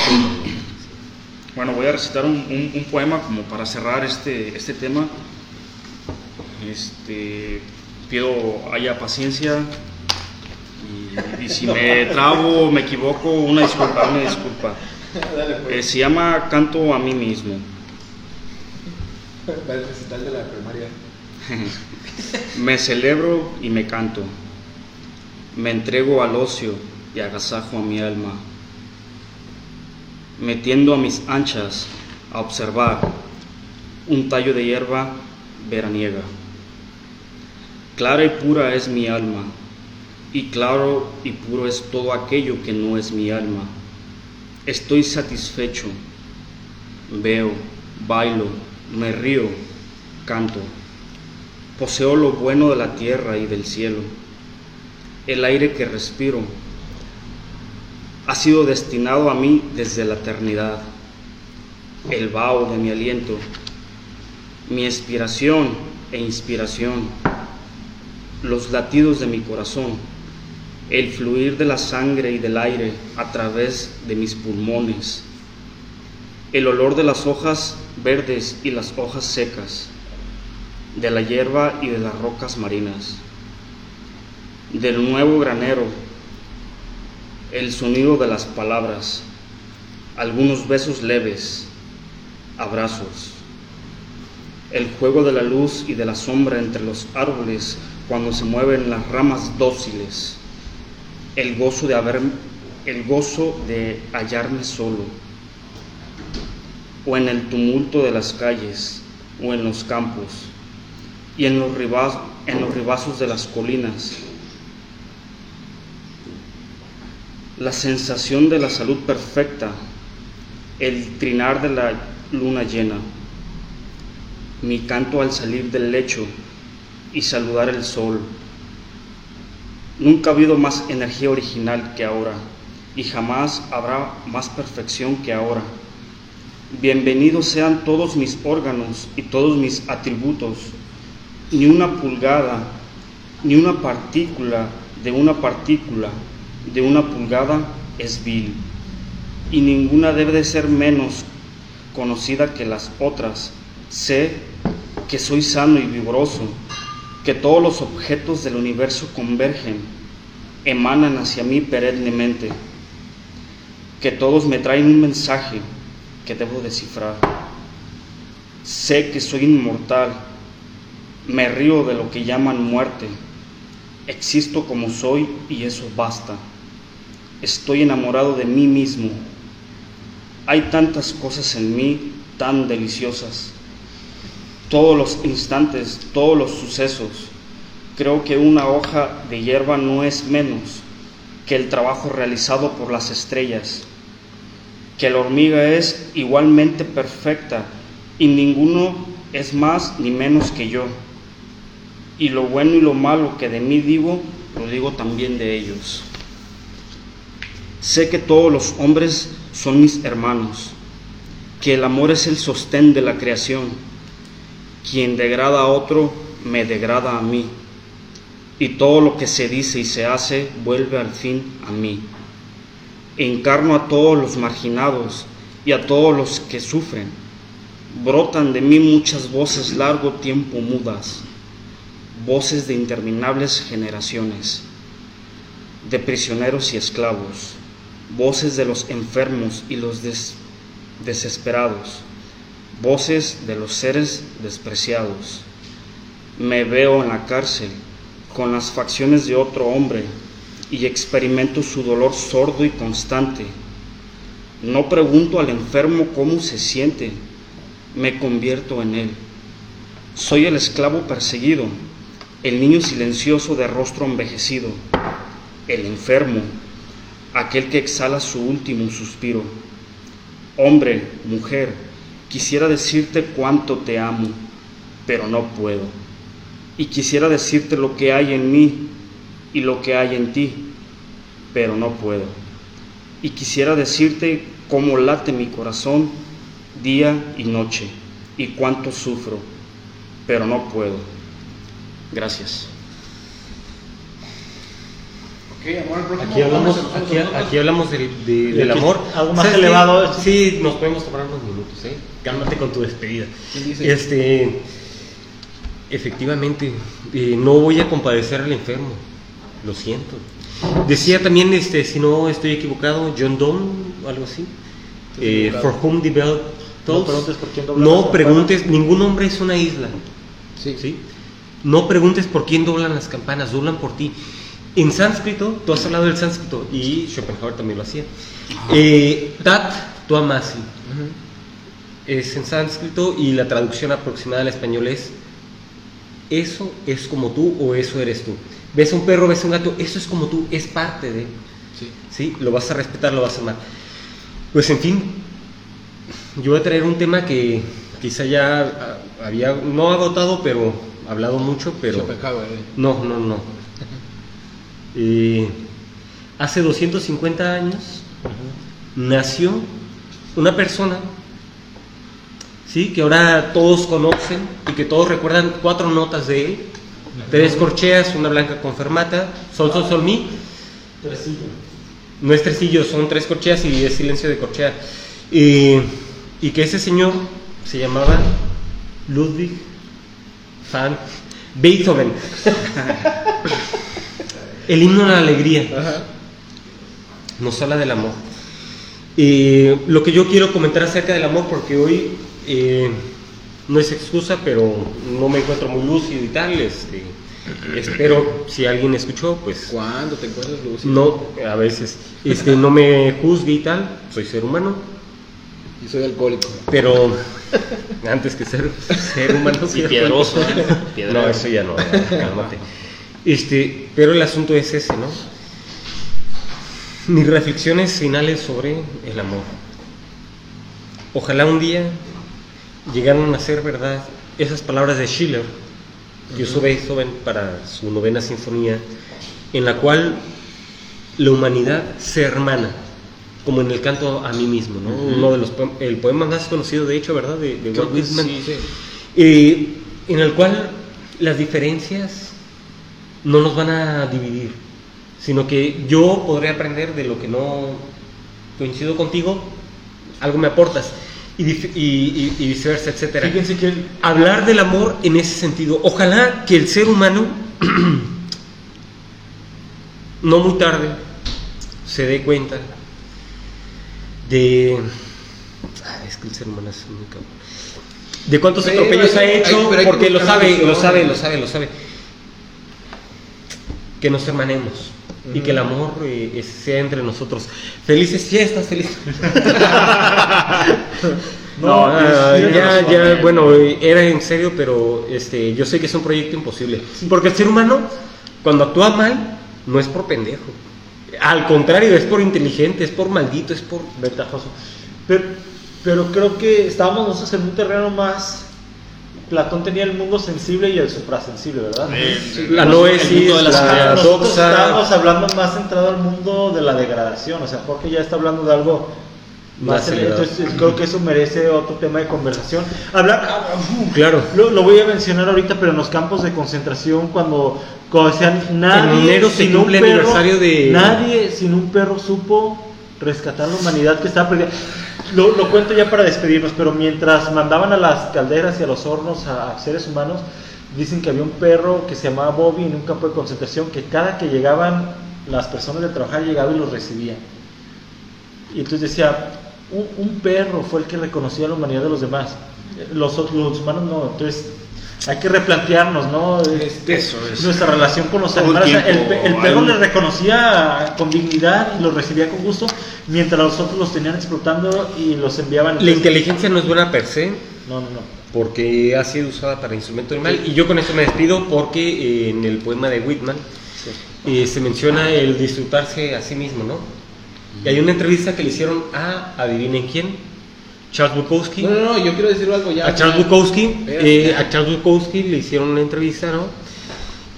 Bueno, voy a recitar un, un- un poema como para cerrar este, este tema. Este, pido haya paciencia y, y si me trabo o me equivoco, una disculpa, una disculpa. Dale, Eh, pues. se llama Canto a mí mismo. Va el recital de la primaria. Me celebro y me canto. Me entrego al ocio y agasajo a mi alma. Metiendo a mis anchas a observar un tallo de hierba veraniega. Clara y pura es mi alma, y claro y puro es todo aquello que no es mi alma. Estoy satisfecho, veo, bailo, me río, canto. Poseo lo bueno de la tierra y del cielo. El aire que respiro ha sido destinado a mí desde la eternidad. El vaho de mi aliento, mi expiración e inspiración, los latidos de mi corazón, el fluir de la sangre y del aire a través de mis pulmones, el olor de las hojas verdes y las hojas secas, de la hierba y de las rocas marinas, del nuevo granero, el sonido de las palabras, algunos besos leves, abrazos, el juego de la luz y de la sombra entre los árboles cuando se mueven las ramas dóciles, el gozo de haber el gozo de hallarme solo o en el tumulto de las calles o en los campos y en los, en los ribazos de las colinas. La sensación de la salud perfecta, el trinar de la luna llena, mi canto al salir del lecho y saludar el sol. Nunca ha habido más energía original que ahora y jamás habrá más perfección que ahora. Bienvenidos sean todos mis órganos y todos mis atributos. Ni una pulgada, ni una partícula de una partícula de una pulgada es vil, y ninguna debe de ser menos conocida que las otras. Sé que soy sano y vigoroso, que todos los objetos del universo convergen, emanan hacia mí perennemente, que todos me traen un mensaje que debo descifrar. Sé que soy inmortal, me río de lo que llaman muerte, existo como soy y eso basta. Estoy enamorado de mí mismo. Hay tantas cosas en mí tan deliciosas. Todos los instantes, todos los sucesos. Creo que una hoja de hierba no es menos que el trabajo realizado por las estrellas que la hormiga es igualmente perfecta y ninguno es más ni menos que yo. Y lo bueno y lo malo que de mí digo, lo digo también de ellos. Sé que todos los hombres son mis hermanos, que el amor es el sostén de la creación. Quien degrada a otro, me degrada a mí. Y todo lo que se dice y se hace vuelve al fin a mí encarno a todos los marginados y a todos los que sufren. Brotan de mí muchas voces largo tiempo mudas, voces de interminables generaciones, de prisioneros y esclavos, voces de los enfermos y los desesperados, voces de los seres despreciados. Me veo en la cárcel con las facciones de otro hombre y experimento su dolor sordo y constante. No pregunto al enfermo cómo se siente, me convierto en él. Soy el esclavo perseguido, el niño silencioso de rostro envejecido, el enfermo, aquel que exhala su último suspiro. Hombre, mujer, quisiera decirte cuánto te amo, pero no puedo. Y quisiera decirte lo que hay en mí, y lo que hay en ti, pero no puedo. Y quisiera decirte cómo late mi corazón día y noche y cuánto sufro, pero no puedo. Gracias. Aquí hablamos, aquí, aquí hablamos del, de, del amor. Algo más elevado. Sí, nos podemos tomar unos minutos, ¿eh? Cálmate con tu despedida. Este, efectivamente, eh, no voy a compadecer al enfermo lo siento. Decía también, este, si no estoy equivocado, John Donne, algo así. Eh, for whom the bell tolls. No preguntes por quién doblan No las preguntes, ningún hombre es una isla. Sí. ¿sí? No preguntes por quién doblan las campanas, doblan por ti. En sánscrito, tú has hablado del sánscrito y Schopenhauer también lo hacía. Eh, tat tuamasi es en sánscrito y la traducción aproximada al español es eso es como tú o eso eres tú. Ves a un perro, ves a un gato, eso es como tú, es parte de. Sí. ¿Sí? Lo vas a respetar, lo vas a amar. Pues en fin, yo voy a traer un tema que quizá ya ah, había, no agotado, pero hablado mucho, pero... Schopenhauer, eh. No, no, no. Eh, hace 250 años nació una persona, ¿sí? Que ahora todos conocen y que todos recuerdan cuatro notas de él. Tres corcheas, una blanca con fermata, sol, sol, sol, mi. Tresillo. No es tresillo, son tres corcheas y es silencio de corchea. Y, y que ese señor se llamaba Ludwig van Beethoven. El himno a la alegría Ajá. nos habla del amor. Y lo que yo quiero comentar acerca del amor, porque hoy eh, no es excusa, pero no me encuentro muy lúcido y tal. Este, espero, si alguien escuchó, pues ¿Cuándo te encuentras lúcido? no, a veces, este, no me juzgue y tal. Soy ser humano, Yo soy alcohólico. pero antes que ser ser humano, Y sí, piedroso, ¿eh? No, eso ya no, cálmate. Este, pero el asunto es ese, ¿no? Mis reflexiones finales sobre el amor. Ojalá un día llegaran a ser verdad esas palabras de Schiller que usó Beethoven para su novena sinfonía, en la cual la humanidad se hermana, como en el canto a mí mismo, ¿no? Uno de los poem- el poema más conocido, de hecho, ¿verdad? De, de Walt Whitman. Sí, sí. Eh, en el cual las diferencias no nos van a dividir, sino que yo podré aprender de lo que no coincido contigo, algo me aportas, y, viceversa, etcétera. Fíjense que el- Hablar del amor en ese sentido. Ojalá que el ser humano, no muy tarde, se dé cuenta de... Es que el ser humano es muy cabrón. De cuántos atropellos ha hecho, hay- porque lo sabe, lo sabe, lo sabe, lo sabe. Que nos hermanemos y que el amor eh, sea entre nosotros. Felices fiestas, felices. No, ah, tienes ya, razón, ya, eh. bueno, era en serio, pero este, yo sé que es un proyecto imposible. Porque el ser humano, cuando actúa mal, no es por pendejo. Al contrario, es por inteligente, es por maldito, es por... ventajoso. Pero, pero creo que estábamos nosotros en un terreno más. Platón tenía el mundo sensible y el suprasensible, ¿verdad? La El noesis, la la. Nosotros doxa, estábamos hablando más centrado al mundo de la degradación, o sea, Jorge ya está hablando de algo más elevado. Entonces creo que eso merece otro tema de conversación. Hablar, Claro. lo, lo voy a mencionar ahorita, pero en los campos de concentración cuando, cuando decían nadie se sin un perro, aniversario de- nadie sin un perro supo rescatar la humanidad que estaba perdida. Lo, lo cuento ya para despedirnos, pero mientras mandaban a las calderas y a los hornos a, a seres humanos, dicen que había un perro que se llamaba Bobby en un campo de concentración que cada que llegaban las personas de trabajar llegaba y los recibía. Y entonces decía, un, un perro fue el que reconoció la humanidad de los demás. Los, los humanos no. Entonces hay que replantearnos, ¿no? Este, Eso es. Nuestra relación con los animales. El, el perro hay le reconocía con dignidad y los recibía con gusto, mientras los otros los tenían explotando y los enviaban. La Entonces- inteligencia no es buena per se, No, no, no. porque ha sido usada para instrumento del mal. Y yo con eso me despido porque eh, en el poema de Whitman eh, se menciona el disfrutarse a sí mismo, ¿no? Y hay una entrevista que le hicieron a, adivinen quién, Charles Bukowski. No, no, no, yo quiero decir algo ya. a Charles Bukowski, eh, a Charles Bukowski le hicieron una entrevista, ¿no?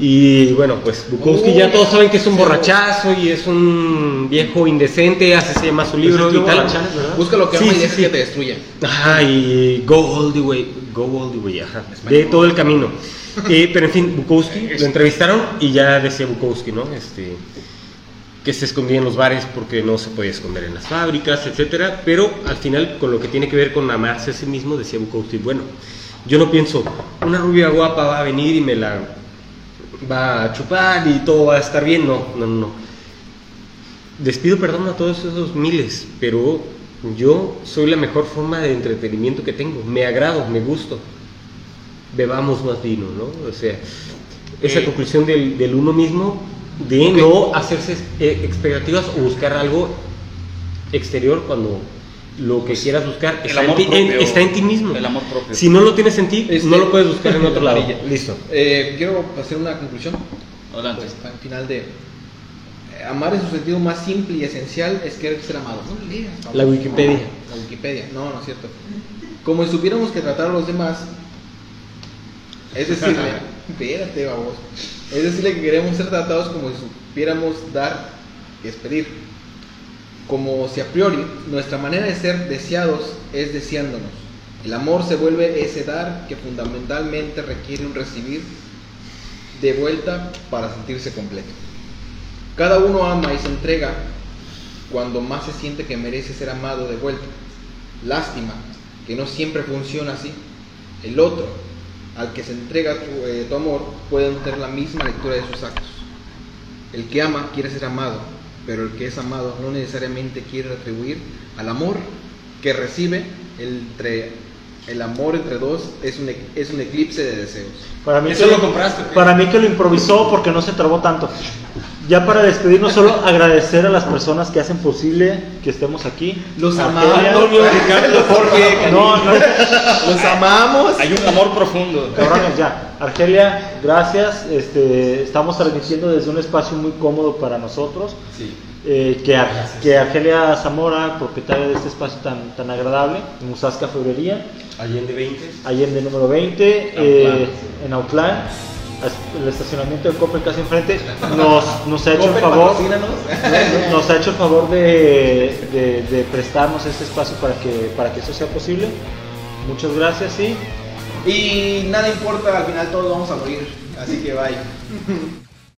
Y bueno, pues Bukowski Uy, ya todos saben que es un borrachazo y es un viejo indecente, así se llama su libro Pues es y tal. Busca lo que Sí, ama y sí, deja sí. que te destruya. Ajá, y go all the way, go all the way, ajá, de todo el camino. Eh, pero en fin, Bukowski, lo entrevistaron y ya decía Bukowski, ¿no? Este, que se escondía en los bares porque no se podía esconder en las fábricas, etcétera. Pero al final, con lo que tiene que ver con amarse a sí mismo, decía Bukowski, bueno, yo no pienso, una rubia guapa va a venir y me la va a chupar y todo va a estar bien, no, no, no. Les pido perdón a todos esos miles, pero yo soy la mejor forma de entretenimiento que tengo. Me agrado, me gusto. Bebamos más vino, ¿no? O sea, esa Eh. conclusión del, del uno mismo, de no hacerse eh, expectativas o buscar algo exterior cuando lo que quieras buscar el está, en amor ti, en- propio. está en ti mismo. El amor propio. Si no lo tienes en ti, Este- no lo puedes buscar en otro lado. Listo. Eh, quiero hacer una conclusión. Adelante. Pues, al final de. eh, amar en su sentido más simple y esencial es querer ser amado. No le leas. La Wikipedia. La Wikipedia, no, no es cierto. Como si supiéramos que tratar a los demás, es decirle, espérate, vamos, es decirle que queremos ser tratados como si supiéramos dar y es pedir. Como si a priori nuestra manera de ser deseados es deseándonos. El amor se vuelve ese dar que fundamentalmente requiere un recibir de vuelta para sentirse completo. Cada uno ama y se entrega cuando más se siente que merece ser amado de vuelta. Lástima que no siempre funciona así. El otro, al que se entrega tu, eh, amor, puede tener la misma lectura de sus actos. El que ama quiere ser amado, pero el que es amado no necesariamente quiere retribuir al amor que recibe entre el amor entre dos es un, e- es un eclipse de deseos. Para mí, ¿Eso que lo compraste o qué? Para mí que lo improvisó porque no se trabó tanto. Ya para despedirnos, solo agradecer a las personas que hacen posible que estemos aquí. Los amamos, Ricardo, Jorge, No, no, los amamos. Hay un amor profundo. cabrones, ya. Argelia, gracias. Este, estamos transmitiendo desde un espacio muy cómodo para nosotros. Sí. Eh, que, Ar- que Argelia Zamora, propietaria de este espacio tan, tan agradable, Musasca Febrería, Allende 20. Allende número 20, eh, en Autlán, el estacionamiento de Coppel casi enfrente, nos, nos ha hecho el favor, nos ha hecho el favor de, de- de prestarnos este espacio para que, para que eso sea posible. Muchas gracias y Y nada importa, al final todos vamos a morir. Así que bye.